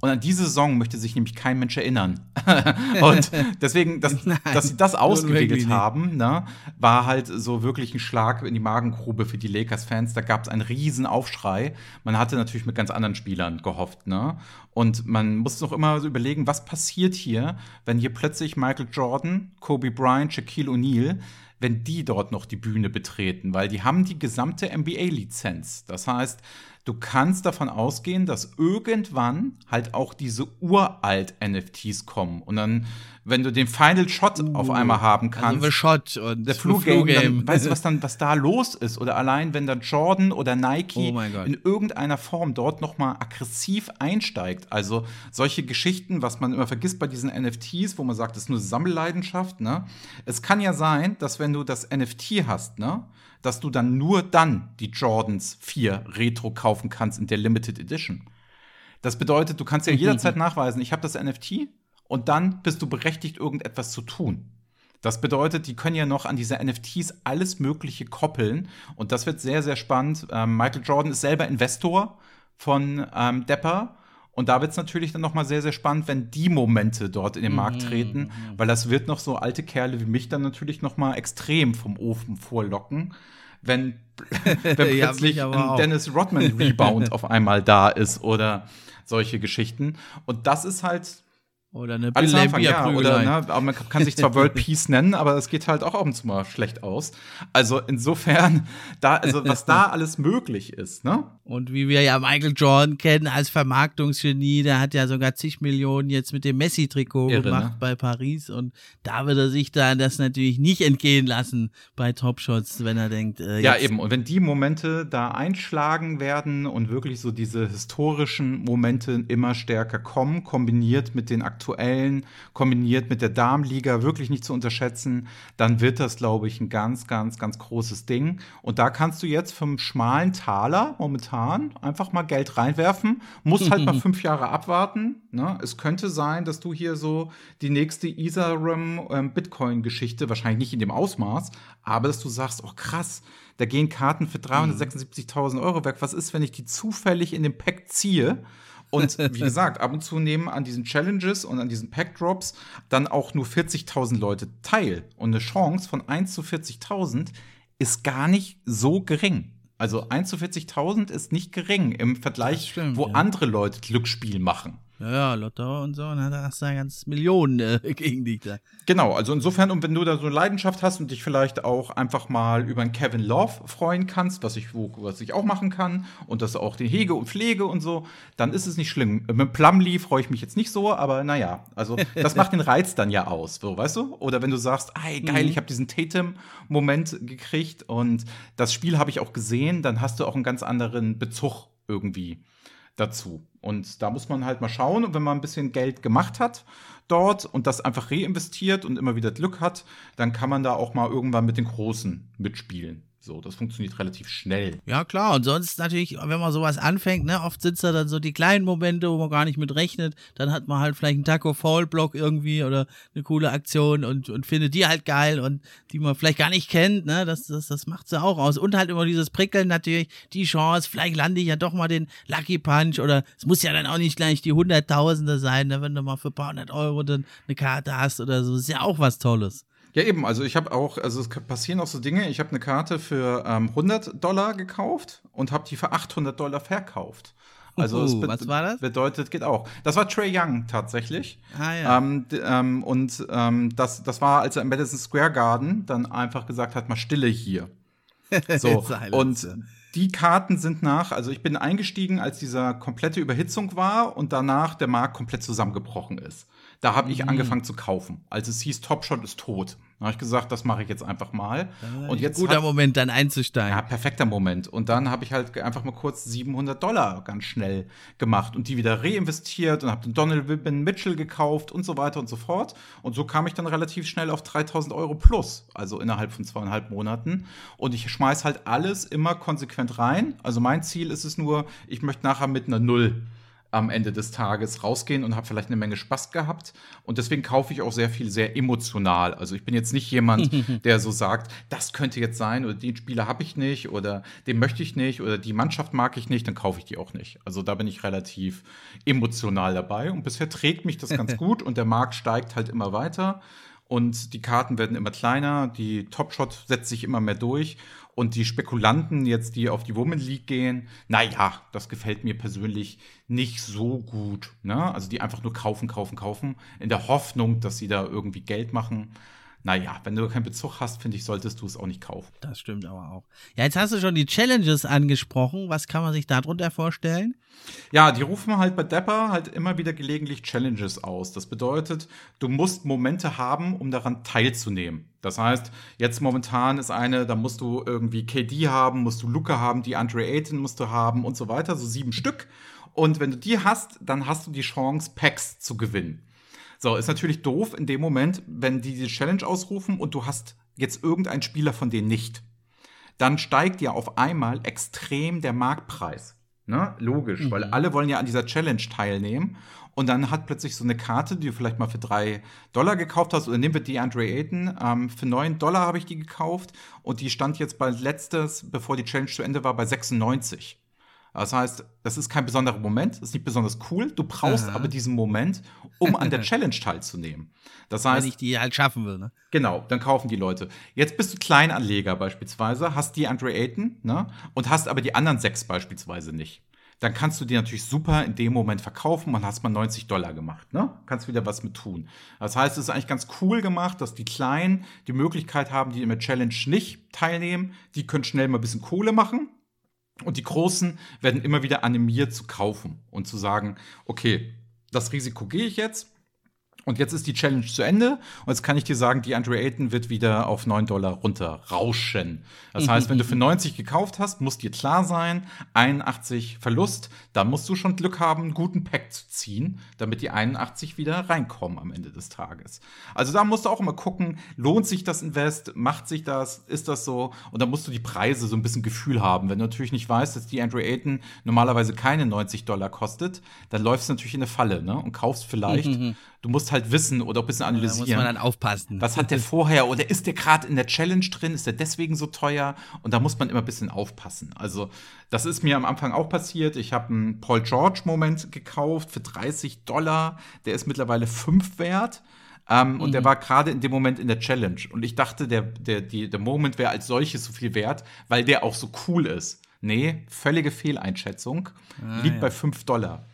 Und an diese Saison möchte sich nämlich kein Mensch erinnern. [laughs] und deswegen, dass, Nein, dass sie das ausgeregelt haben, ne, war halt so wirklich ein Schlag in die Magengrube für die Lakers-Fans. Da gab es einen riesen Aufschrei. Man hatte natürlich mit ganz anderen Spielern gehofft, ne? Und man muss noch immer so überlegen, was passiert hier, wenn hier plötzlich Michael Jordan, Kobe Bryant, Shaquille O'Neal wenn die dort noch die Bühne betreten, weil die haben die gesamte NBA-Lizenz. Das heißt, du kannst davon ausgehen, dass irgendwann halt auch diese uralt NFTs kommen. Und dann, wenn du den Final Shot auf einmal haben kannst, Also Shot und der The Flu Game, Flu-Game. dann, weißt du, was [laughs] dann, was da los ist? Oder allein, wenn dann Jordan oder Nike Oh in irgendeiner Form dort noch mal aggressiv einsteigt. Also solche Geschichten, was man immer vergisst bei diesen NFTs, wo man sagt, das ist nur Sammelleidenschaft. Ne? Es kann ja sein, dass wenn du das NFT hast, ne, dass du dann nur dann die Jordans 4 Retro kaufen kannst in der Limited Edition. Das bedeutet, du kannst ja jederzeit [laughs] nachweisen, ich habe das NFT und dann bist du berechtigt, irgendetwas zu tun. Das bedeutet, die können ja noch an diese NFTs alles Mögliche koppeln. Und das wird sehr, sehr spannend. Ähm, Michael Jordan ist selber Investor von ähm, Depper. Und da wird es natürlich dann noch mal sehr, sehr spannend, wenn die Momente dort in den Markt treten. Weil das wird noch so alte Kerle wie mich dann natürlich noch mal extrem vom Ofen vorlocken. Wenn, [laughs] wenn Ja, plötzlich aber ein. Dennis Rodman Rebound [laughs] auf einmal da ist oder solche Geschichten. Und das ist halt Oder eine alles am Anfang, ja, oder, ne, aber man kann sich zwar World [laughs] Peace nennen, aber es geht halt auch ab und zu mal schlecht aus. Also insofern, da, also was da [laughs] alles möglich ist, ne? Und wie wir ja Michael Jordan kennen als Vermarktungsgenie, der hat ja sogar zig Millionen jetzt mit dem Messi-Trikot gemacht ne? bei Paris. Und da wird er sich dann das natürlich nicht entgehen lassen bei Top Shots, wenn er denkt, äh, Ja, eben. Und wenn die Momente da einschlagen werden und wirklich so diese historischen Momente immer stärker kommen, kombiniert mit den aktuellen, kombiniert mit der Damenliga, wirklich nicht zu unterschätzen, dann wird das, glaube ich, ein ganz, ganz, ganz großes Ding. Und da kannst du jetzt vom schmalen Taler momentan einfach mal Geld reinwerfen, musst halt mal [laughs] fünf Jahre abwarten. Ne? Es könnte sein, dass du hier so die nächste Ethereum-Bitcoin-Geschichte, wahrscheinlich nicht in dem Ausmaß, aber dass du sagst, oh krass, da gehen Karten für 376.000 Euro weg. Was ist, wenn ich die zufällig in den Pack ziehe? Und wie [laughs] gesagt, ab und zu nehmen an diesen Challenges und an diesen Pack-Drops dann auch nur 40.000 Leute teil. Und eine Chance von 1 zu 40.000 ist gar nicht so gering. Also 1 zu 40.000 ist nicht gering im Vergleich, stimmt, wo ja. andere Leute Glücksspiel machen. Ja, ja, Lotto und so, und dann hast du da ganz Millionen äh, [laughs] gegen dich da. Genau, also insofern, und wenn du da so eine Leidenschaft hast und dich vielleicht auch einfach mal über einen Kevin Love freuen kannst, was ich, wo, was ich auch machen kann, und das auch den hege und pflege und so, dann ist es nicht schlimm. Mit Plumlee freue ich mich jetzt nicht so, aber naja, also [laughs] das macht den Reiz dann ja aus, so, weißt du? Oder wenn du sagst, ey, geil, ich habe diesen Tatum-Moment gekriegt und das Spiel habe ich auch gesehen, dann hast du auch einen ganz anderen Bezug irgendwie dazu. Und da muss man halt mal schauen. Und wenn man ein bisschen Geld gemacht hat dort und das einfach reinvestiert und immer wieder Glück hat, dann kann man da auch mal irgendwann mit den Großen mitspielen. So, das funktioniert relativ schnell. Ja, klar. Und sonst natürlich, wenn man sowas anfängt, ne, oft es da dann so die kleinen Momente, wo man gar nicht mit rechnet. Dann hat man halt vielleicht einen Taco-Fall-Block irgendwie oder eine coole Aktion und, und findet die halt geil und die man vielleicht gar nicht kennt, ne. Das, das, das macht sie auch aus. Und halt immer dieses Prickeln natürlich, die Chance, vielleicht lande ich ja doch mal den Lucky Punch oder es muss ja dann auch nicht gleich die Hunderttausende sein, ne, wenn du mal für ein paar hundert Euro dann eine Karte hast oder so. Das ist ja auch was Tolles. Ja, eben. Also ich habe auch, also es passieren auch so Dinge. Ich habe eine Karte für ähm, 100 Dollar gekauft und habe die für 800 Dollar verkauft. Also uh, was war das? Bedeutet, geht auch. Das war Trey Young tatsächlich. Ah, ja. Ähm, ähm, und ähm, das, das war, als er im Madison Square Garden dann einfach gesagt hat, mal Stille hier. [laughs] So. und die Karten sind nach, also ich bin eingestiegen, als dieser komplette Überhitzung war und danach der Markt komplett zusammengebrochen ist. Da habe ich mhm. angefangen zu kaufen. Als es hieß, Top Shot ist tot. Da habe ich gesagt, das mache ich jetzt einfach mal. Und jetzt guter hat, Moment, dann einzusteigen. Ja, perfekter Moment. Und dann habe ich halt einfach mal kurz 700 Dollar ganz schnell gemacht und die wieder reinvestiert und habe den Donald Wibbin Mitchell gekauft und so weiter und so fort. Und so kam ich dann relativ schnell auf 3000 Euro plus, also innerhalb von zweieinhalb Monaten. Und ich schmeiß halt alles immer konsequent rein. Also mein Ziel ist es nur, ich möchte nachher mit einer Null am Ende des Tages rausgehen und habe vielleicht eine Menge Spaß gehabt. Und deswegen kaufe ich auch sehr viel sehr emotional. Also ich bin jetzt nicht jemand, [laughs] der so sagt, das könnte jetzt sein oder den Spieler habe ich nicht oder den möchte ich nicht oder die Mannschaft mag ich nicht, dann kaufe ich die auch nicht. Also da bin ich relativ emotional dabei und bisher trägt mich das ganz [laughs] gut und der Markt steigt halt immer weiter und die Karten werden immer kleiner, die Top Shot setzt sich immer mehr durch und die Spekulanten jetzt, die auf die Woman League gehen, naja, das gefällt mir persönlich nicht so gut. Ne? Also die einfach nur kaufen, kaufen, kaufen, in der Hoffnung, dass sie da irgendwie Geld machen naja, wenn du keinen Bezug hast, finde ich, solltest du es auch nicht kaufen. Das stimmt aber auch. Ja, jetzt hast du schon die Challenges angesprochen. Was kann man sich darunter vorstellen? Ja, die rufen halt bei Dapper halt immer wieder gelegentlich Challenges aus. Das bedeutet, du musst Momente haben, um daran teilzunehmen. Das heißt, jetzt momentan ist eine, da musst du irgendwie KD haben, musst du Luca haben, die Andre Ayton musst du haben und so weiter, so sieben Stück. Und wenn du die hast, dann hast du die Chance, Packs zu gewinnen. So, ist natürlich doof in dem Moment, wenn die diese Challenge ausrufen und du hast jetzt irgendeinen Spieler von denen nicht. Dann steigt ja auf einmal extrem der Marktpreis. Ne? Logisch, mhm. weil alle wollen ja an dieser Challenge teilnehmen. Und dann hat plötzlich so eine Karte, die du vielleicht mal für drei Dollar gekauft hast, oder nehmen wir die Andre Ayton, ähm, für neun Dollar habe ich die gekauft und die stand jetzt bei letztes, bevor die Challenge zu Ende war, bei 96. Das heißt, das ist kein besonderer Moment, das ist nicht besonders cool. Du brauchst Aha. aber diesen Moment, um an der [laughs] Challenge teilzunehmen. Das heißt, wenn ich die halt schaffen will, ne? Genau, dann kaufen die Leute. Jetzt bist du Kleinanleger beispielsweise, hast die Andre Ayton, ne? Und hast aber die anderen sechs beispielsweise nicht. Dann kannst du die natürlich super in dem Moment verkaufen und hast mal 90 Dollar gemacht, ne? Kannst wieder was mit tun. Das heißt, es ist eigentlich ganz cool gemacht, dass die Kleinen die Möglichkeit haben, die in der Challenge nicht teilnehmen. Die können schnell mal ein bisschen Kohle machen und die Großen werden immer wieder animiert zu kaufen und zu sagen, okay, das Risiko gehe ich jetzt und jetzt ist die Challenge zu Ende. Und jetzt kann ich dir sagen, die Andre Ayton wird wieder auf 9 Dollar runterrauschen. Das heißt, wenn du für 90 gekauft hast, muss dir klar sein, 81 Verlust, da musst du schon Glück haben, einen guten Pack zu ziehen, damit die 81 wieder reinkommen am Ende des Tages. Also da musst du auch immer gucken, lohnt sich das Invest, macht sich das, ist das so? Und da musst du die Preise so ein bisschen Gefühl haben. Wenn du natürlich nicht weißt, dass die Andre Ayton normalerweise keine 90 Dollar kostet, dann läufst du natürlich in eine Falle ne? und kaufst vielleicht du musst halt wissen oder ein bisschen analysieren. Da muss man dann aufpassen. Was hat der vorher oder ist der gerade in der Challenge drin? Ist der deswegen so teuer? Und da muss man immer ein bisschen aufpassen. Also, das ist mir am Anfang auch passiert. Ich habe einen Paul George-Moment gekauft für 30 Dollar. Der ist mittlerweile 5 wert. Ähm, mhm. Und der mhm. war gerade in dem Moment in der Challenge. Und ich dachte, der, der, die, der Moment wäre als solches so viel wert, weil der auch so cool ist. Nee, völlige Fehleinschätzung. Ah, Liegt ja. bei 5 Dollar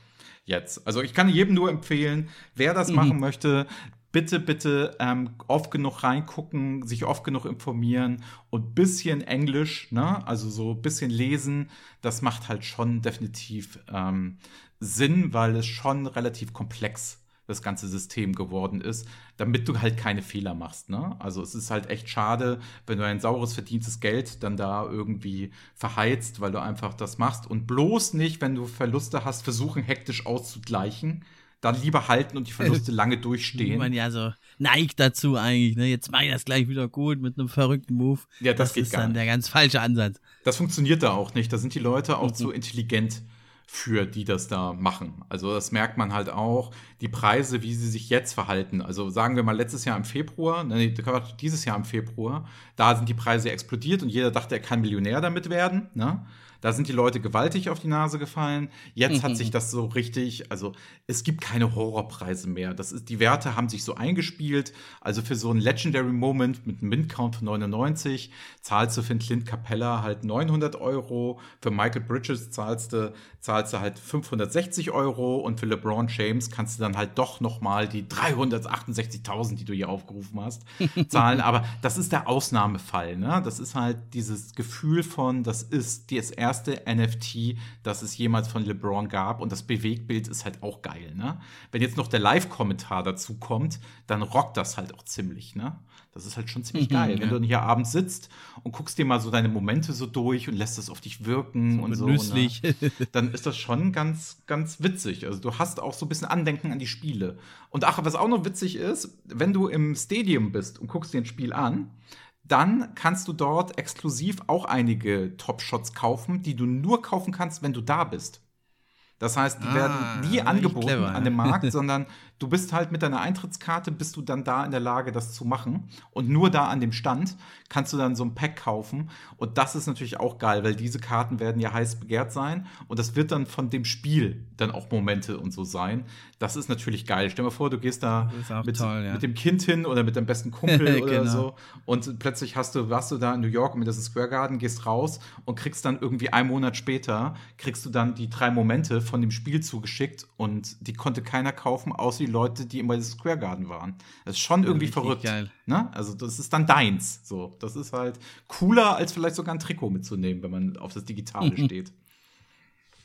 jetzt. Also ich kann jedem nur empfehlen, wer das mhm. machen möchte, bitte, bitte ähm, oft genug reingucken, sich oft genug informieren und bisschen Englisch, ne? also so ein bisschen lesen, das macht halt schon definitiv ähm, Sinn, weil es schon relativ komplex ist das ganze System geworden ist, damit du halt keine Fehler machst. Ne? Also es ist halt echt schade, wenn du ein saures verdientes Geld dann da irgendwie verheizt, weil du einfach das machst und bloß nicht, wenn du Verluste hast, versuchen hektisch auszugleichen. dann lieber halten und die Verluste [laughs] lange durchstehen. Wie man ja so neigt dazu eigentlich, ne? Jetzt mach ich das gleich wieder gut mit einem verrückten Move. Ja, das, das geht ist gar dann nicht. der ganz falsche Ansatz. Das funktioniert da auch nicht. Da sind die Leute auch mhm. zu intelligent für die das da machen. Also das merkt man halt auch, die Preise, wie sie sich jetzt verhalten. Also sagen wir mal letztes Jahr im Februar, nee, dieses Jahr im Februar, da sind die Preise explodiert und jeder dachte, er kann Millionär damit werden. Ne? Da sind die Leute gewaltig auf die Nase gefallen. Jetzt hat sich das so richtig, also es gibt keine Horrorpreise mehr. Das ist, die Werte haben sich so eingespielt. Also für so einen Legendary Moment mit einem Mint-Count von 99 zahlst du für Clint Capella halt 900 Euro. Für Michael Bridges zahlst du, zahlst du halt 560 Euro. Und für LeBron James kannst du dann halt doch noch mal die 368.000, die du hier aufgerufen hast, [laughs] zahlen. Aber das ist der Ausnahmefall. Ne? Das ist halt dieses Gefühl von, das ist das erste NFT, das es jemals von LeBron gab. Und das Bewegtbild ist halt auch geil. Ne? Wenn jetzt noch der Live-Kommentar dazu kommt, dann rockt das halt auch ziemlich. Ne? Das ist halt schon ziemlich mhm, geil. Wenn du hier abends sitzt und guckst dir mal so deine Momente so durch und lässt das auf dich wirken so und so, ne? [laughs] dann ist das schon ganz, ganz witzig. Also du hast auch so ein bisschen Andenken an die Spiele. Und ach, was auch noch witzig ist, wenn du im Stadium bist und guckst dir ein Spiel an, dann kannst du dort exklusiv auch einige Top-Shots kaufen, die du nur kaufen kannst, wenn du da bist. Das heißt, die ah, werden nie angeboten clever, an dem [laughs] Markt, sondern du bist halt mit deiner Eintrittskarte, bist du dann da in der Lage, das zu machen. Und nur da an dem Stand kannst du dann so ein Pack kaufen. Und das ist natürlich auch geil, weil diese Karten werden ja heiß begehrt sein. Und das wird dann von dem Spiel dann auch Momente und so sein. Das ist natürlich geil. Stell dir mal vor, du gehst da mit, toll, ja. mit, dem Kind hin oder mit deinem besten Kumpel [laughs] oder genau. so. Und plötzlich hast du, warst du da in New York mit diesem Square Garden, gehst raus und kriegst dann irgendwie einen Monat später, kriegst du dann die drei Momente von dem Spiel zugeschickt und die konnte keiner kaufen, außer die Leute, die immer in Square Garden waren. Das ist schon irgendwie ja, verrückt. Geil. Ne? Also, das ist dann deins. So, das ist halt cooler, als vielleicht sogar ein Trikot mitzunehmen, wenn man auf das Digitale [laughs] steht.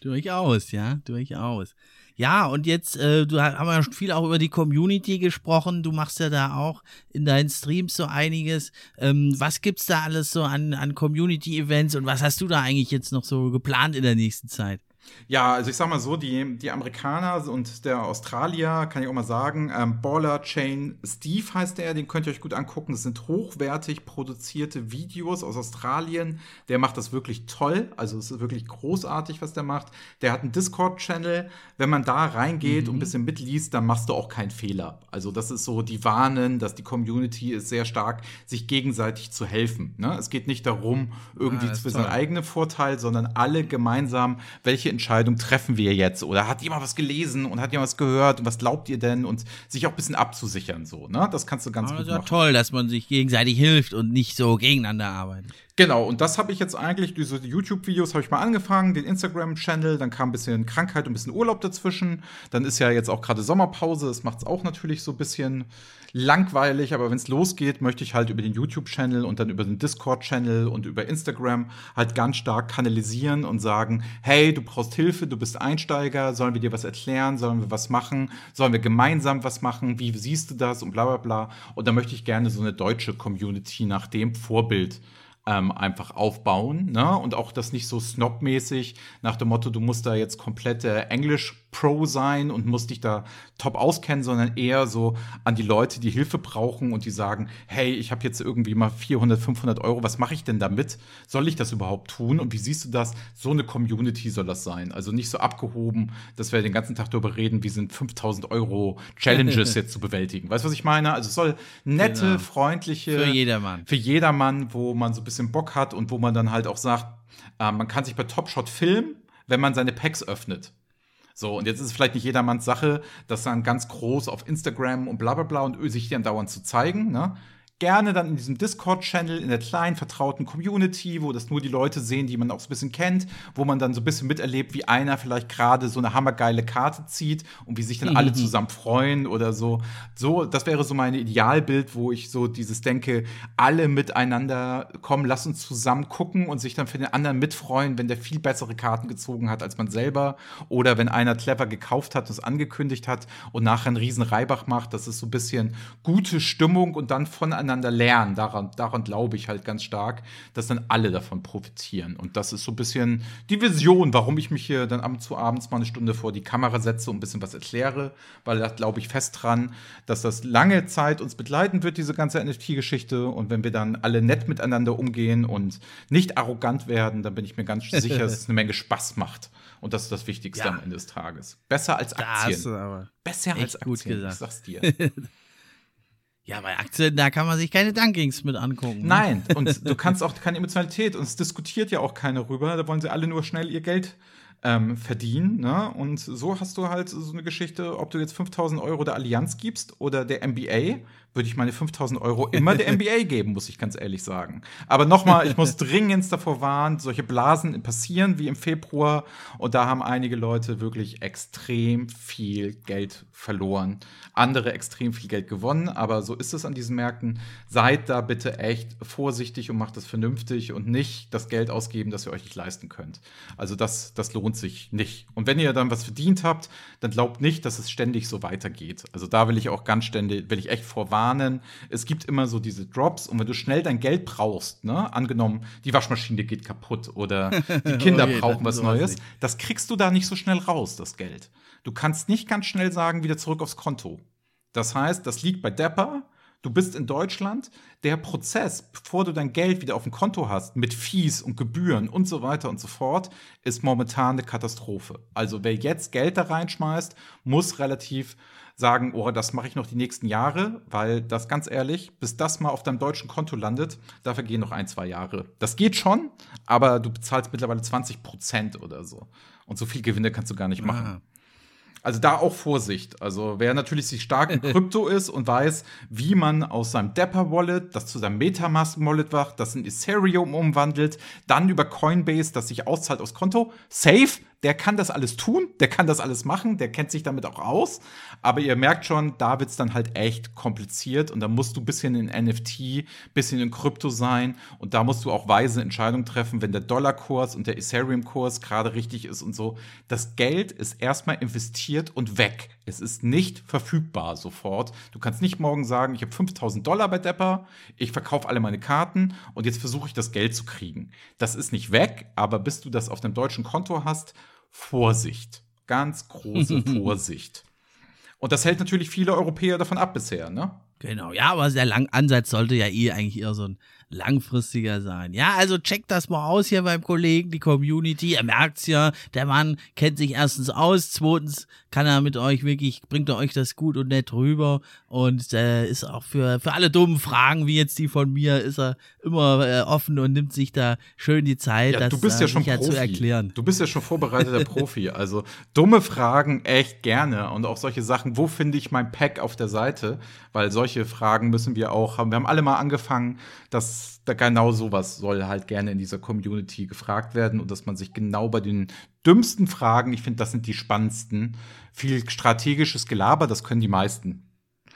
Durchaus, ja, durchaus. Ja, und jetzt, äh, du haben ja schon viel auch über die Community gesprochen. Du machst ja da auch in deinen Streams so einiges. Ähm, was gibt's da alles so an, an Community-Events und was hast du da eigentlich jetzt noch so geplant in der nächsten Zeit? Ja, also ich sag mal so, die, die Amerikaner und der Australier, kann ich auch mal sagen, ähm, Baller Chain Steve heißt der, den könnt ihr euch gut angucken. Das sind hochwertig produzierte Videos aus Australien. Der macht das wirklich toll, also es ist wirklich großartig, was der macht. Der hat einen Discord-Channel. Wenn man da reingeht mhm. und ein bisschen mitliest, dann machst du auch keinen Fehler. Also das ist so, die warnen, dass die Community ist sehr stark, sich gegenseitig zu helfen. Ne? Es geht nicht darum, irgendwie ah, für seinen eigenen Vorteil, sondern alle gemeinsam, welche Entscheidung treffen wir jetzt? Oder hat jemand was gelesen und hat jemand was gehört und was glaubt ihr denn? Und sich auch ein bisschen abzusichern, so, ne? Das kannst du ganz Aber gut machen. Das ist ja toll, dass man sich gegenseitig hilft und nicht so gegeneinander arbeitet. Genau, und das habe ich jetzt eigentlich, diese YouTube-Videos habe ich mal angefangen, den Instagram-Channel, dann kam ein bisschen Krankheit und ein bisschen Urlaub dazwischen. Dann ist ja jetzt auch gerade Sommerpause, das macht es auch natürlich so ein bisschen langweilig, aber wenn es losgeht, möchte ich halt über den YouTube-Channel und dann über den Discord-Channel und über Instagram halt ganz stark kanalisieren und sagen, hey, du brauchst Hilfe, du bist Einsteiger, sollen wir dir was erklären, sollen wir was machen, sollen wir gemeinsam was machen, wie siehst du das und bla bla bla. Und da möchte ich gerne so eine deutsche Community nach dem Vorbild ähm, einfach aufbauen. Ne? Und auch das nicht so snobmäßig nach dem Motto, du musst da jetzt komplette Englisch Pro sein und musst dich da top auskennen, sondern eher so an die Leute, die Hilfe brauchen und die sagen, hey, ich habe jetzt irgendwie mal 400, 500 Euro, was mache ich denn damit? Soll ich das überhaupt tun? Und wie siehst du das? So eine Community soll das sein. Also nicht so abgehoben, dass wir den ganzen Tag darüber reden, wie sind 5000 Euro Challenges [laughs] jetzt zu bewältigen. Weißt du, was ich meine? Also es soll nette, genau. freundliche. Für jedermann. Für jedermann, wo man so ein bisschen Bock hat und wo man dann halt auch sagt, äh, man kann sich bei Top Shot filmen, wenn man seine Packs öffnet. So, und jetzt ist es vielleicht nicht jedermanns Sache, das dann ganz groß auf Instagram und bla bla bla und sich dann dauernd zu zeigen. Ne? Gerne dann in diesem Discord-Channel, in der kleinen, vertrauten Community, wo das nur die Leute sehen, die man auch so ein bisschen kennt, wo man dann so ein bisschen miterlebt, wie einer vielleicht gerade so eine hammergeile Karte zieht und wie sich dann mhm. alle zusammen freuen oder so. So, das wäre so mein Idealbild, wo ich so dieses denke, alle miteinander kommen, lass uns zusammen gucken und sich dann für den anderen mitfreuen, wenn der viel bessere Karten gezogen hat als man selber oder wenn einer clever gekauft hat, das angekündigt hat und nachher einen riesen Reibach macht. Das ist so ein bisschen gute Stimmung und dann voneinander voneinander lernen. Daran, daran glaube ich halt ganz stark, dass dann alle davon profitieren. Und das ist so ein bisschen die Vision, warum ich mich hier dann ab zu abends mal eine Stunde vor die Kamera setze und ein bisschen was erkläre, weil da glaube ich fest dran, dass das lange Zeit uns begleiten wird, diese ganze NFT-Geschichte. Und wenn wir dann alle nett miteinander umgehen und nicht arrogant werden, dann bin ich mir ganz [laughs] sicher, dass es eine Menge Spaß macht. Und das ist das Wichtigste ja. am Ende des Tages. Besser als Aktien. Besser als Aktien, gut gesagt. ich sag's dir. [laughs] Ja, bei Aktien, da kann man sich keine Dunkings mit angucken. Ne? Nein, und [laughs] du kannst auch keine Emotionalität und es diskutiert ja auch keiner rüber. Da wollen sie alle nur schnell ihr Geld ähm, verdienen. Ne? Und so hast du halt so eine Geschichte, ob du jetzt 5000 Euro der Allianz gibst oder der MBA, würde ich meine 5000 Euro immer der MBA [laughs] geben, muss ich ganz ehrlich sagen. Aber nochmal, ich muss dringend davor warnen, solche Blasen passieren wie im Februar und da haben einige Leute wirklich extrem viel Geld verloren. Andere extrem viel Geld gewonnen, aber so ist es an diesen Märkten. Seid da bitte echt vorsichtig und macht das vernünftig und nicht das Geld ausgeben, das ihr euch nicht leisten könnt. Also das, das lohnt sich nicht. Und wenn ihr dann was verdient habt, dann glaubt nicht, dass es ständig so weitergeht. Also da will ich auch ganz ständig, will ich echt vorwarnen warnen. Es gibt immer so diese Drops und wenn du schnell dein Geld brauchst, ne, angenommen, die Waschmaschine geht kaputt oder [laughs] die Kinder okay, brauchen was Neues, nicht. das kriegst du da nicht so schnell raus, das Geld. Du kannst nicht ganz schnell sagen, wieder zurück aufs Konto. Das heißt, das liegt bei Depper. Du bist in Deutschland. Der Prozess, bevor du dein Geld wieder auf dem Konto hast, mit Fees und Gebühren und so weiter und so fort, ist momentan eine Katastrophe. Also wer jetzt Geld da reinschmeißt, muss relativ sagen, oh, das mache ich noch die nächsten Jahre, weil das ganz ehrlich, bis das mal auf deinem deutschen Konto landet, dafür gehen noch ein, zwei Jahre. Das geht schon, aber du bezahlst mittlerweile 20 Prozent oder so. Und so viel Gewinne kannst du gar nicht machen. Ah. Also da auch Vorsicht. Also wer natürlich sich stark in [laughs] Krypto ist und weiß, wie man aus seinem Dapper-Wallet das zu seinem Metamask-Wallet macht, das in Ethereum umwandelt, dann über Coinbase, das sich auszahlt aufs Konto, safe, der kann das alles tun, der kann das alles machen, der kennt sich damit auch aus. Aber ihr merkt schon, da wird es dann halt echt kompliziert und da musst du ein bisschen in NFT, bisschen in Krypto sein und da musst du auch weise Entscheidungen treffen, wenn der Dollarkurs und der Ethereum-Kurs gerade richtig ist und so. Das Geld ist erstmal investiert und weg. Es ist nicht verfügbar sofort. Du kannst nicht morgen sagen, ich habe 5000 Dollar bei Depper, ich verkaufe alle meine Karten und jetzt versuche ich das Geld zu kriegen. Das ist nicht weg, aber bis du das auf deinem deutschen Konto hast, Vorsicht. Ganz große [laughs] Vorsicht. Und das hält natürlich viele Europäer davon ab bisher, ne? Genau, ja, aber der Lang Ansatz sollte ja eh eigentlich eher so ein langfristiger sein. Ja, also checkt das mal aus hier beim Kollegen, die Community. Ihr merkt's ja, der Mann kennt sich erstens aus, zweitens kann er mit euch wirklich, bringt er euch das gut und nett rüber und äh, ist auch für, für alle dummen Fragen, wie jetzt die von mir, ist er immer äh, offen und nimmt sich da schön die Zeit, ja, das du bist ja äh, schon Profi. zu erklären. Du bist ja schon vorbereiteter [laughs] Profi, also dumme Fragen echt gerne und auch solche Sachen, wo finde ich mein Pack auf der Seite, weil solche Fragen müssen wir auch haben. Wir haben alle mal angefangen, dass da genau sowas soll halt gerne in dieser Community gefragt werden und dass man sich genau bei den dümmsten Fragen, ich finde, das sind die spannendsten, viel strategisches Gelaber, das können die meisten.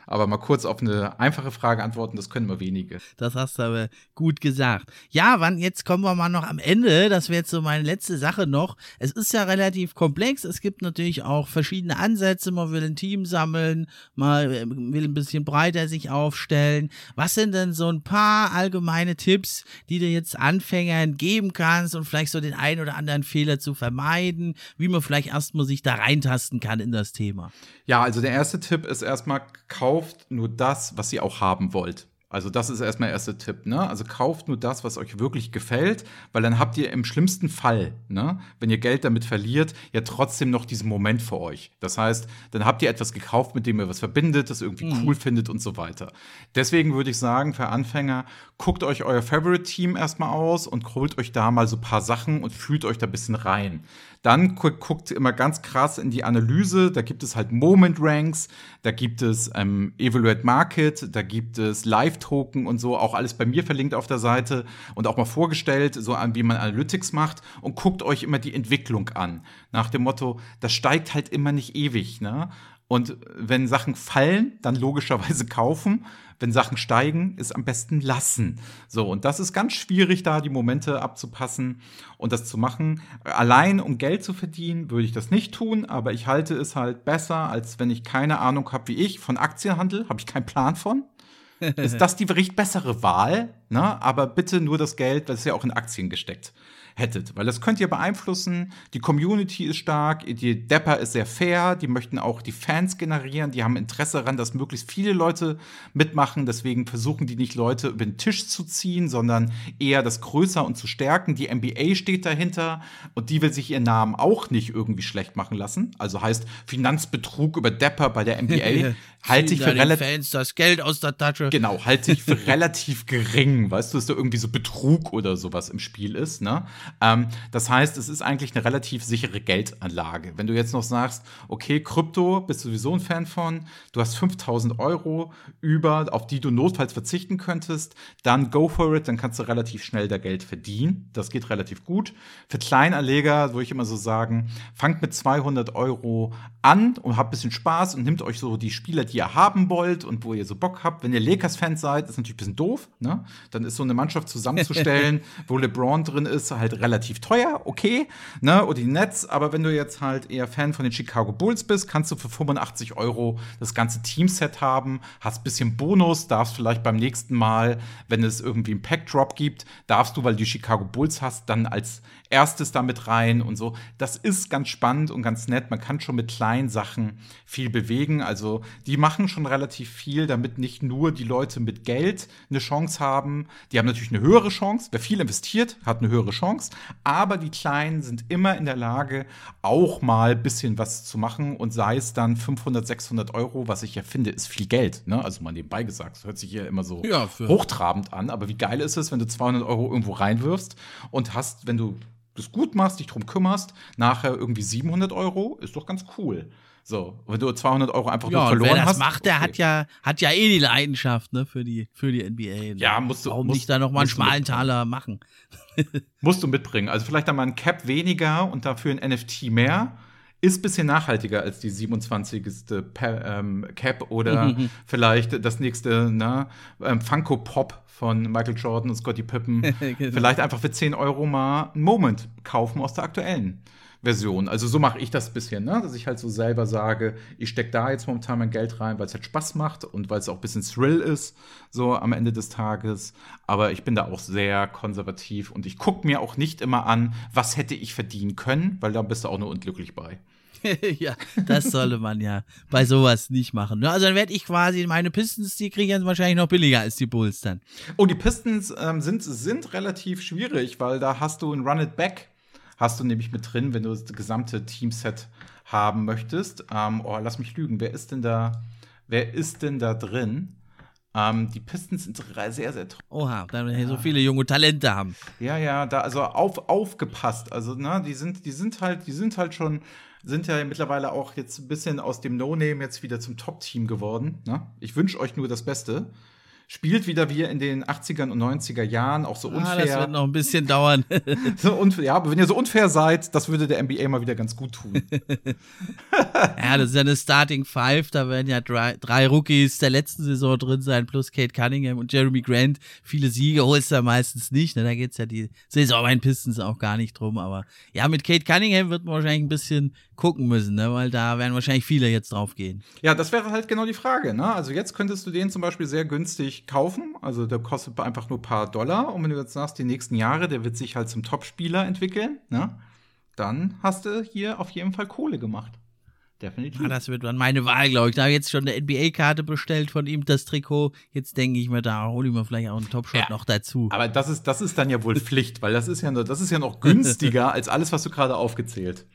Aber mal kurz auf eine einfache Frage antworten, das können wir wenige. Das hast du aber gut gesagt. Ja, wann, jetzt kommen wir mal noch am Ende. Das wäre jetzt so meine letzte Sache noch. Es ist ja relativ komplex. Es gibt natürlich auch verschiedene Ansätze. Man will ein Team sammeln, man will ein bisschen breiter sich aufstellen. Was sind denn so ein paar allgemeine Tipps, die du jetzt Anfängern geben kannst und vielleicht so den einen oder anderen Fehler zu vermeiden, wie man vielleicht erstmal sich da reintasten kann in das Thema? Ja, also der erste Tipp ist erstmal, kauft nur das, was ihr auch haben wollt. Also das ist erstmal der erste Tipp. Ne? Also kauft nur das, was euch wirklich gefällt, weil dann habt ihr im schlimmsten Fall, ne, wenn ihr Geld damit verliert, ja trotzdem noch diesen Moment für euch. Das heißt, dann habt ihr etwas gekauft, mit dem ihr was verbindet, das irgendwie mhm. cool findet und so weiter. Deswegen würde ich sagen, für Anfänger, guckt euch euer Favorite-Team erstmal aus und holt euch da mal so ein paar Sachen und fühlt euch da ein bisschen rein. Dann guckt immer ganz krass in die Analyse. Da gibt es halt Moment Ranks, da gibt es ähm, Evaluate Market, da gibt es Live-Token und so. Auch alles bei mir verlinkt auf der Seite und auch mal vorgestellt, so an, wie man Analytics macht. Und guckt euch immer die Entwicklung an. Nach dem Motto, das steigt halt immer nicht ewig. Ne? Und wenn Sachen fallen, dann logischerweise [laughs] kaufen wenn Sachen steigen, ist am besten lassen. So, und das ist ganz schwierig, da die Momente abzupassen und das zu machen. Allein um Geld zu verdienen, würde ich das nicht tun, aber ich halte es halt besser, als wenn ich keine Ahnung habe wie ich von Aktienhandel, habe ich keinen Plan von. ist [laughs] das die recht bessere Wahl. Ne? Aber bitte nur das Geld, das ist ja auch in Aktien gesteckt hättet. Weil das könnt ihr beeinflussen. Die Community ist stark, die Depper ist sehr fair, die möchten auch die Fans generieren, die haben Interesse daran, dass möglichst viele Leute mitmachen. Deswegen versuchen die nicht Leute über den Tisch zu ziehen, sondern eher das größer und zu stärken. Die NBA steht dahinter und die will sich ihren Namen auch nicht irgendwie schlecht machen lassen. Also heißt Finanzbetrug über Depper bei der NBA [laughs] halte ich für relativ Fans das Geld aus der Tasche. Genau, halte ich für [laughs] relativ gering, weißt du, dass da irgendwie so Betrug oder sowas im Spiel ist, ne? Ähm, das heißt, es ist eigentlich eine relativ sichere Geldanlage. Wenn du jetzt noch sagst, okay, Krypto, bist du sowieso ein Fan von, du hast 5000 Euro über, auf die du notfalls verzichten könntest, dann go for it, dann kannst du relativ schnell da Geld verdienen. Das geht relativ gut. Für Kleinanleger würde ich immer so sagen, fangt mit 200 Euro an und habt ein bisschen Spaß und nimmt euch so die Spieler, die ihr haben wollt und wo ihr so Bock habt. Wenn ihr Lakers-Fans seid, ist natürlich ein bisschen doof, ne? Dann ist so eine Mannschaft zusammenzustellen, [laughs] wo LeBron drin ist, halt relativ teuer, okay, ne? Oder die Nets, aber wenn du jetzt halt eher Fan von den Chicago Bulls bist, kannst du für 85 Euro das ganze Teamset haben, hast ein bisschen Bonus, darfst vielleicht beim nächsten Mal, wenn es irgendwie einen Pack-Drop gibt, darfst du, weil du die Chicago Bulls hast, dann als erstes damit rein und so. Das ist ganz spannend und ganz nett. Man kann schon mit kleinen Sachen viel bewegen. Also die machen schon relativ viel, damit nicht nur die Leute mit Geld eine Chance haben. Die haben natürlich eine höhere Chance. Wer viel investiert, hat eine höhere Chance. Aber die Kleinen sind immer in der Lage, auch mal ein bisschen was zu machen und sei es dann 500, 600 Euro, was ich ja finde, ist viel Geld. Ne? Also mal nebenbei gesagt, das hört sich hier immer so Ja, hochtrabend an. Aber wie geil ist es, wenn du 200 Euro irgendwo reinwirfst und hast, wenn du das gut machst, dich drum kümmerst, nachher irgendwie 700 Euro, ist doch ganz cool. So, wenn du 200 Euro einfach nur Ja, und verloren wer das hast. macht, der okay. hat ja, hat ja eh die Leidenschaft, ne, für die, für die NBA. Ja, musst du- Warum musst- nicht da noch mal einen schmalen. Taler machen? [laughs] Musst du mitbringen. Also vielleicht dann mal ein Cap weniger und dafür ein NFT mehr. Ist ein bisschen nachhaltiger als die 27. Pa ähm, Cap oder [laughs] vielleicht das nächste ne, ähm, Funko Pop von Michael Jordan und Scottie Pippen. [laughs] Genau. Vielleicht einfach für 10 Euro mal einen Moment kaufen aus der aktuellen Version. Also so mache ich das bisschen, ne? dass ich halt so selber sage, ich stecke da jetzt momentan mein Geld rein, weil es halt Spaß macht und weil es auch ein bisschen Thrill ist, so am Ende des Tages. Aber ich bin da auch sehr konservativ und ich gucke mir auch nicht immer an, was hätte ich verdienen können, weil da bist du auch nur unglücklich bei. [laughs] ja, das sollte man ja bei sowas nicht machen. ne? Also dann werde ich quasi meine Pistons, die kriegen jetzt wahrscheinlich noch billiger als die Bulls dann. Oh, die Pistons ähm, sind, sind relativ schwierig, weil da hast du ein Run It Back, hast du nämlich mit drin, wenn du das gesamte Teamset haben möchtest. Ähm, oh, lass mich lügen, wer ist denn da, wer ist denn da drin? Ähm, die Pistons sind sehr, sehr teuer. Oha, dann wir so viele junge Talente haben. Ja, ja, da also auf, aufgepasst. Also, ne, die sind, die sind halt, die sind halt schon, sind ja mittlerweile auch jetzt ein bisschen aus dem No-Name jetzt wieder zum Top-Team geworden. Ne? Ich wünsche euch nur das Beste. Spielt wieder wie in den 80ern und 90er Jahren, auch so Ah, das unfair. wird noch ein bisschen dauern. [laughs] so unfair. Ja, aber wenn ihr so unfair seid, das würde der NBA mal wieder ganz gut tun. [laughs] ja, das ist ja eine Starting Five, da werden ja drei, drei Rookies der letzten Saison drin sein, plus Kate Cunningham und Jeremy Grant. Viele Siege holst du ja meistens nicht, ne? Da geht's ja die Saison bei den Pistons auch gar nicht drum, aber ja, mit Kate Cunningham wird man wahrscheinlich ein bisschen gucken müssen, ne? Weil da werden wahrscheinlich viele jetzt drauf gehen. ja, das wäre halt genau die Frage. Ne? Also jetzt könntest du den zum Beispiel sehr günstig kaufen. Also der kostet einfach nur ein paar Dollar. Und wenn du jetzt sagst, die nächsten Jahre, der wird sich halt zum Top-Spieler entwickeln, ne? dann hast du hier auf jeden Fall Kohle gemacht. Definitiv. Ah, das wird dann meine Wahl, glaube ich. Da habe ich jetzt schon eine NBA-Karte bestellt von ihm, das Trikot. Jetzt denke ich mir, da hole ich mir vielleicht auch einen Topshot Ja. noch dazu. Aber das ist, das ist dann ja wohl Pflicht, weil das ist ja, das ist ja noch günstiger [laughs] als alles, was du gerade aufgezählt hast.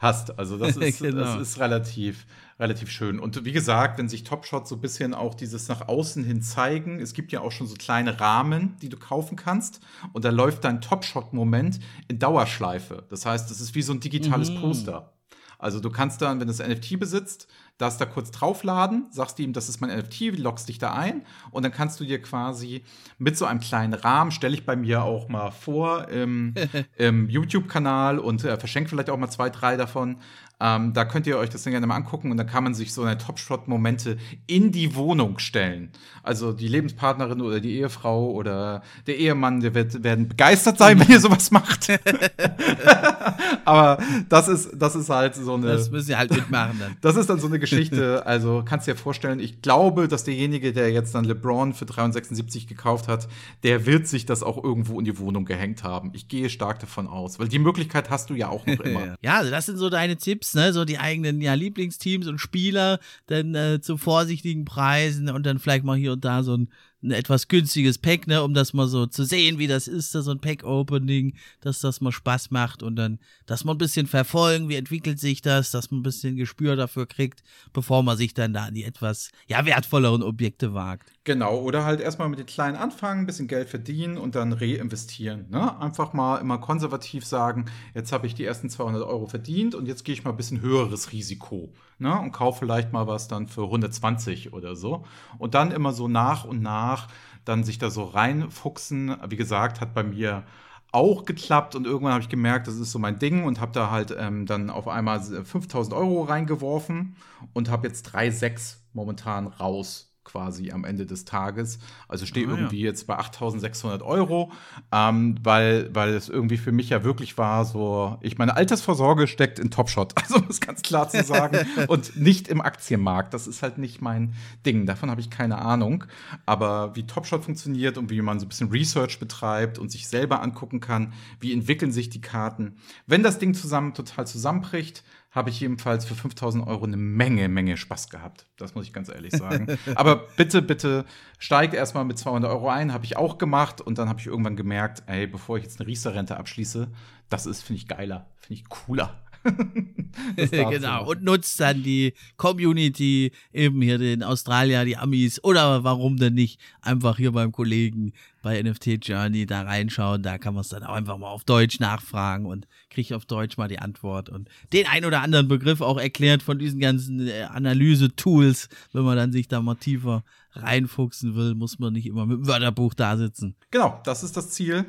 Also das [laughs] ist, Genau. das ist relativ, relativ schön. Und wie gesagt, wenn sich Topshot so ein bisschen auch dieses nach außen hin zeigen, es gibt ja auch schon so kleine Rahmen, die du kaufen kannst. Und da läuft dein Topshot-Moment in Dauerschleife. Das heißt, das ist wie so ein digitales Poster. Also du kannst dann, wenn du das NFT besitzt, das da kurz draufladen, sagst ihm, das ist mein NFT, loggst dich da ein und dann kannst du dir quasi mit so einem kleinen Rahmen, stelle ich bei mir auch mal vor im, [laughs] im YouTube-Kanal und äh, verschenke vielleicht auch mal zwei, drei davon, Ähm, da könnt ihr euch das Ding gerne mal angucken und dann kann man sich so eine Top-Shot-Momente in die Wohnung stellen. Also die Lebenspartnerin oder die Ehefrau oder der Ehemann, der wird, werden begeistert sein, wenn ihr sowas macht. [laughs] Aber das ist, das ist halt so eine. Das müssen ihr halt mitmachen dann. Das ist dann so eine Geschichte. Also kannst dir vorstellen, ich glaube, dass derjenige, der jetzt dann LeBron für 376 gekauft hat, der wird sich das auch irgendwo in die Wohnung gehängt haben. Ich gehe stark davon aus, weil die Möglichkeit hast du ja auch noch [laughs] immer. ja, also das sind so deine Tipps, ne? So die eigenen ja, Lieblingsteams und Spieler, dann äh, zu vorsichtigen Preisen und dann vielleicht mal hier und da so ein ein etwas günstiges Pack, ne, um das mal so zu sehen, wie das ist, so ein Pack-Opening, dass das mal Spaß macht und dann, dass man ein bisschen verfolgen, wie entwickelt sich das, dass man ein bisschen Gespür dafür kriegt, bevor man sich dann da an die etwas, ja, wertvolleren Objekte wagt. Genau, oder halt erstmal mit den kleinen anfangen, ein bisschen Geld verdienen und dann reinvestieren. Ne? Einfach mal immer konservativ sagen, jetzt habe ich die ersten 200 Euro verdient und jetzt gehe ich mal ein bisschen höheres Risiko ne? und kaufe vielleicht mal was dann für 120 oder so. Und dann immer so nach und nach dann sich da so reinfuchsen. Wie gesagt, hat bei mir auch geklappt und irgendwann habe ich gemerkt, das ist so mein Ding und habe da halt ähm, dann auf einmal 5000 Euro reingeworfen und habe jetzt 3,6 momentan raus quasi am Ende des Tages. Also stehe ah, irgendwie ja. jetzt bei 8.600 Euro, ähm, weil, weil es irgendwie für mich ja wirklich war, so, ich meine Altersvorsorge steckt in Topshot, [laughs] also um es ganz klar zu sagen, [laughs] und nicht im Aktienmarkt. Das ist halt nicht mein Ding. Davon habe ich keine Ahnung. Aber wie Topshot funktioniert und wie man so ein bisschen Research betreibt und sich selber angucken kann, wie entwickeln sich die Karten. Wenn das Ding zusammen total zusammenbricht, habe ich jedenfalls für 5000 Euro eine Menge, Menge Spaß gehabt. Das muss ich ganz ehrlich sagen. [laughs] Aber bitte, bitte steigt erstmal mit 200 Euro ein. Habe ich auch gemacht. Und dann habe ich irgendwann gemerkt, ey, bevor ich jetzt eine Riester-Rente abschließe, das ist, finde ich, geiler, finde ich cooler. [laughs] genau. Und nutzt dann die Community, eben hier den Australier, die Amis oder warum denn nicht einfach hier beim Kollegen bei NFT Journey da reinschauen. Da kann man es dann auch einfach mal auf Deutsch nachfragen und kriege auf Deutsch mal die Antwort und den ein oder anderen Begriff auch erklärt von diesen ganzen äh, Analyse-Tools. Wenn man dann sich da mal tiefer reinfuchsen will, muss man nicht immer mit dem Wörterbuch da sitzen. Genau, das ist das Ziel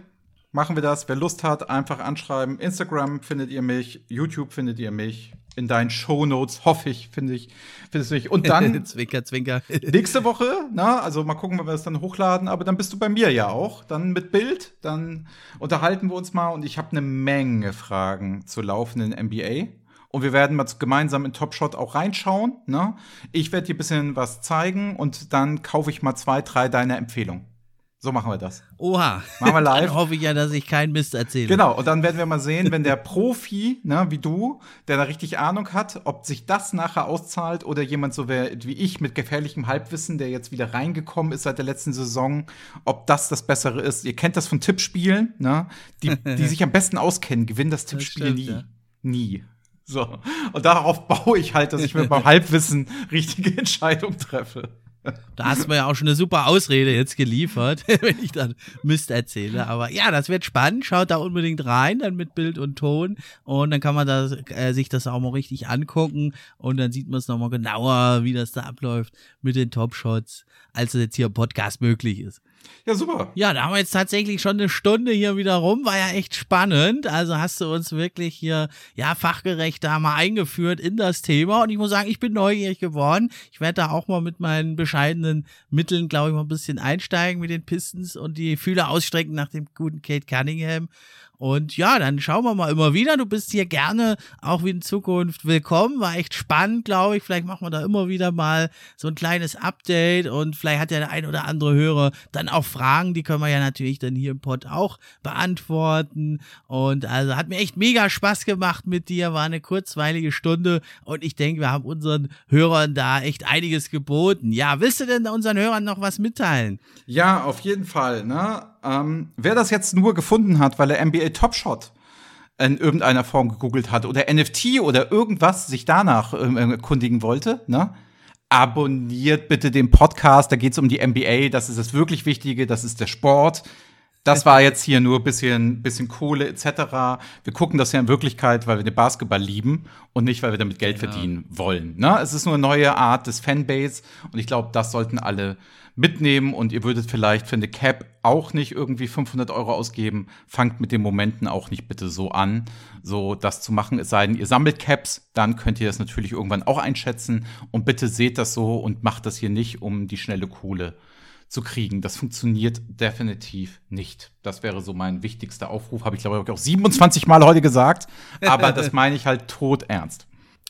machen wir das. Wer Lust hat, einfach anschreiben. Instagram findet ihr mich, YouTube findet ihr mich. In deinen Show Notes hoffe ich, finde ich, findest du mich. Und dann [laughs] zwinker, zwinker. nächste Woche, na, also mal gucken, wenn wir das dann hochladen. Aber dann bist du bei mir ja auch, dann mit Bild. Dann unterhalten wir uns mal. Und ich habe eine Menge Fragen zur laufenden NBA. Und wir werden mal gemeinsam in Top Shot auch reinschauen. Ne? Ich werde dir ein bisschen was zeigen und dann kaufe ich mal zwei, drei deiner Empfehlungen. So machen wir das. Oha. Machen wir [laughs] live. Dann hoffe ich ja, dass ich keinen Mist erzähle. Genau, und dann werden wir mal sehen, wenn der Profi, ne, wie du, der da richtig Ahnung hat, ob sich das nachher auszahlt oder jemand so wie ich mit gefährlichem Halbwissen, der jetzt wieder reingekommen ist seit der letzten Saison, ob das das Bessere ist. Ihr kennt das von Tippspielen, ne? Die, die [laughs] sich am besten auskennen, gewinnen das Tippspiel das stimmt, nie. Ja. Nie. So. Und darauf baue ich halt, dass ich mit meinem [laughs] Halbwissen richtige Entscheidungen treffe. Da hast du mir ja auch schon eine super Ausrede jetzt geliefert, [laughs] wenn ich dann Mist erzähle. Aber ja, das wird spannend. Schaut da unbedingt rein, dann mit Bild und Ton. Und dann kann man das, äh, sich das auch mal richtig angucken. Und dann sieht man es nochmal genauer, wie das da abläuft mit den Top-Shots, als es jetzt hier im Podcast möglich ist. Ja, super. Ja, da haben wir jetzt tatsächlich schon eine Stunde hier wieder rum. War ja echt spannend. Also hast du uns wirklich hier, ja, fachgerecht da mal eingeführt in das Thema. Und ich muss sagen, ich bin neugierig geworden. Ich werde da auch mal mit meinen bescheidenen Mitteln, glaube ich, mal ein bisschen einsteigen mit den Pistons und die Fühler ausstrecken nach dem guten Kate Cunningham. Und ja, dann schauen wir mal immer wieder. Du bist hier gerne auch wie in Zukunft willkommen. War echt spannend, glaube ich. Vielleicht machen wir da immer wieder mal so ein kleines Update und vielleicht hat ja der ein oder andere Hörer dann auch Fragen. Die können wir ja natürlich dann hier im Pod auch beantworten. Und also hat mir echt mega Spaß gemacht mit dir. War eine kurzweilige Stunde und ich denke, wir haben unseren Hörern da echt einiges geboten. Ja, willst du denn unseren Hörern noch was mitteilen? Ja, auf jeden Fall. Ne? Ähm, wer das jetzt nur gefunden hat, weil er NBA Top Shot in irgendeiner Form gegoogelt hat oder NFT oder irgendwas sich danach ähm, erkundigen wollte, ne? Abonniert bitte den Podcast, da geht es um die NBA, das ist das wirklich Wichtige, das ist der Sport. Das war jetzt hier nur ein bisschen, bisschen Kohle etc. Wir gucken das ja in Wirklichkeit, weil wir den Basketball lieben und nicht, weil wir damit Geld Genau. verdienen wollen. Ne? Es ist nur eine neue Art des Fanbase und ich glaube, das sollten alle mitnehmen und ihr würdet vielleicht für eine Cap auch nicht irgendwie 500 Euro ausgeben. Fangt mit den Momenten auch nicht bitte so an, so das zu machen. Es sei denn, ihr sammelt Caps, dann könnt ihr das natürlich irgendwann auch einschätzen und bitte seht das so und macht das hier nicht, um die schnelle Kohle zu kriegen. Das funktioniert definitiv nicht. Das wäre so mein wichtigster Aufruf. Habe ich glaube ich auch 27 Mal heute gesagt. Aber das [laughs] meine ich halt tot ernst.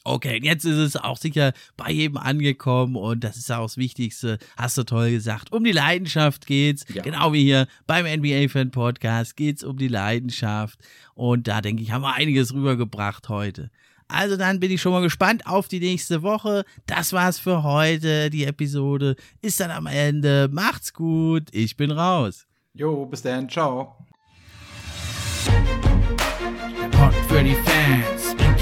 Okay, und jetzt ist es auch sicher bei jedem angekommen und das ist auch das Wichtigste. Hast du toll gesagt. Um die Leidenschaft geht's. Ja. Genau wie hier beim NBA Fan Podcast geht's um die Leidenschaft. Und da denke ich, haben wir einiges rübergebracht heute. Also dann bin ich schon mal gespannt auf die nächste Woche. Das war's für heute. Die Episode ist dann am Ende. Macht's gut. Ich bin raus. Jo, bis dann. Ciao. Pod für die Fans,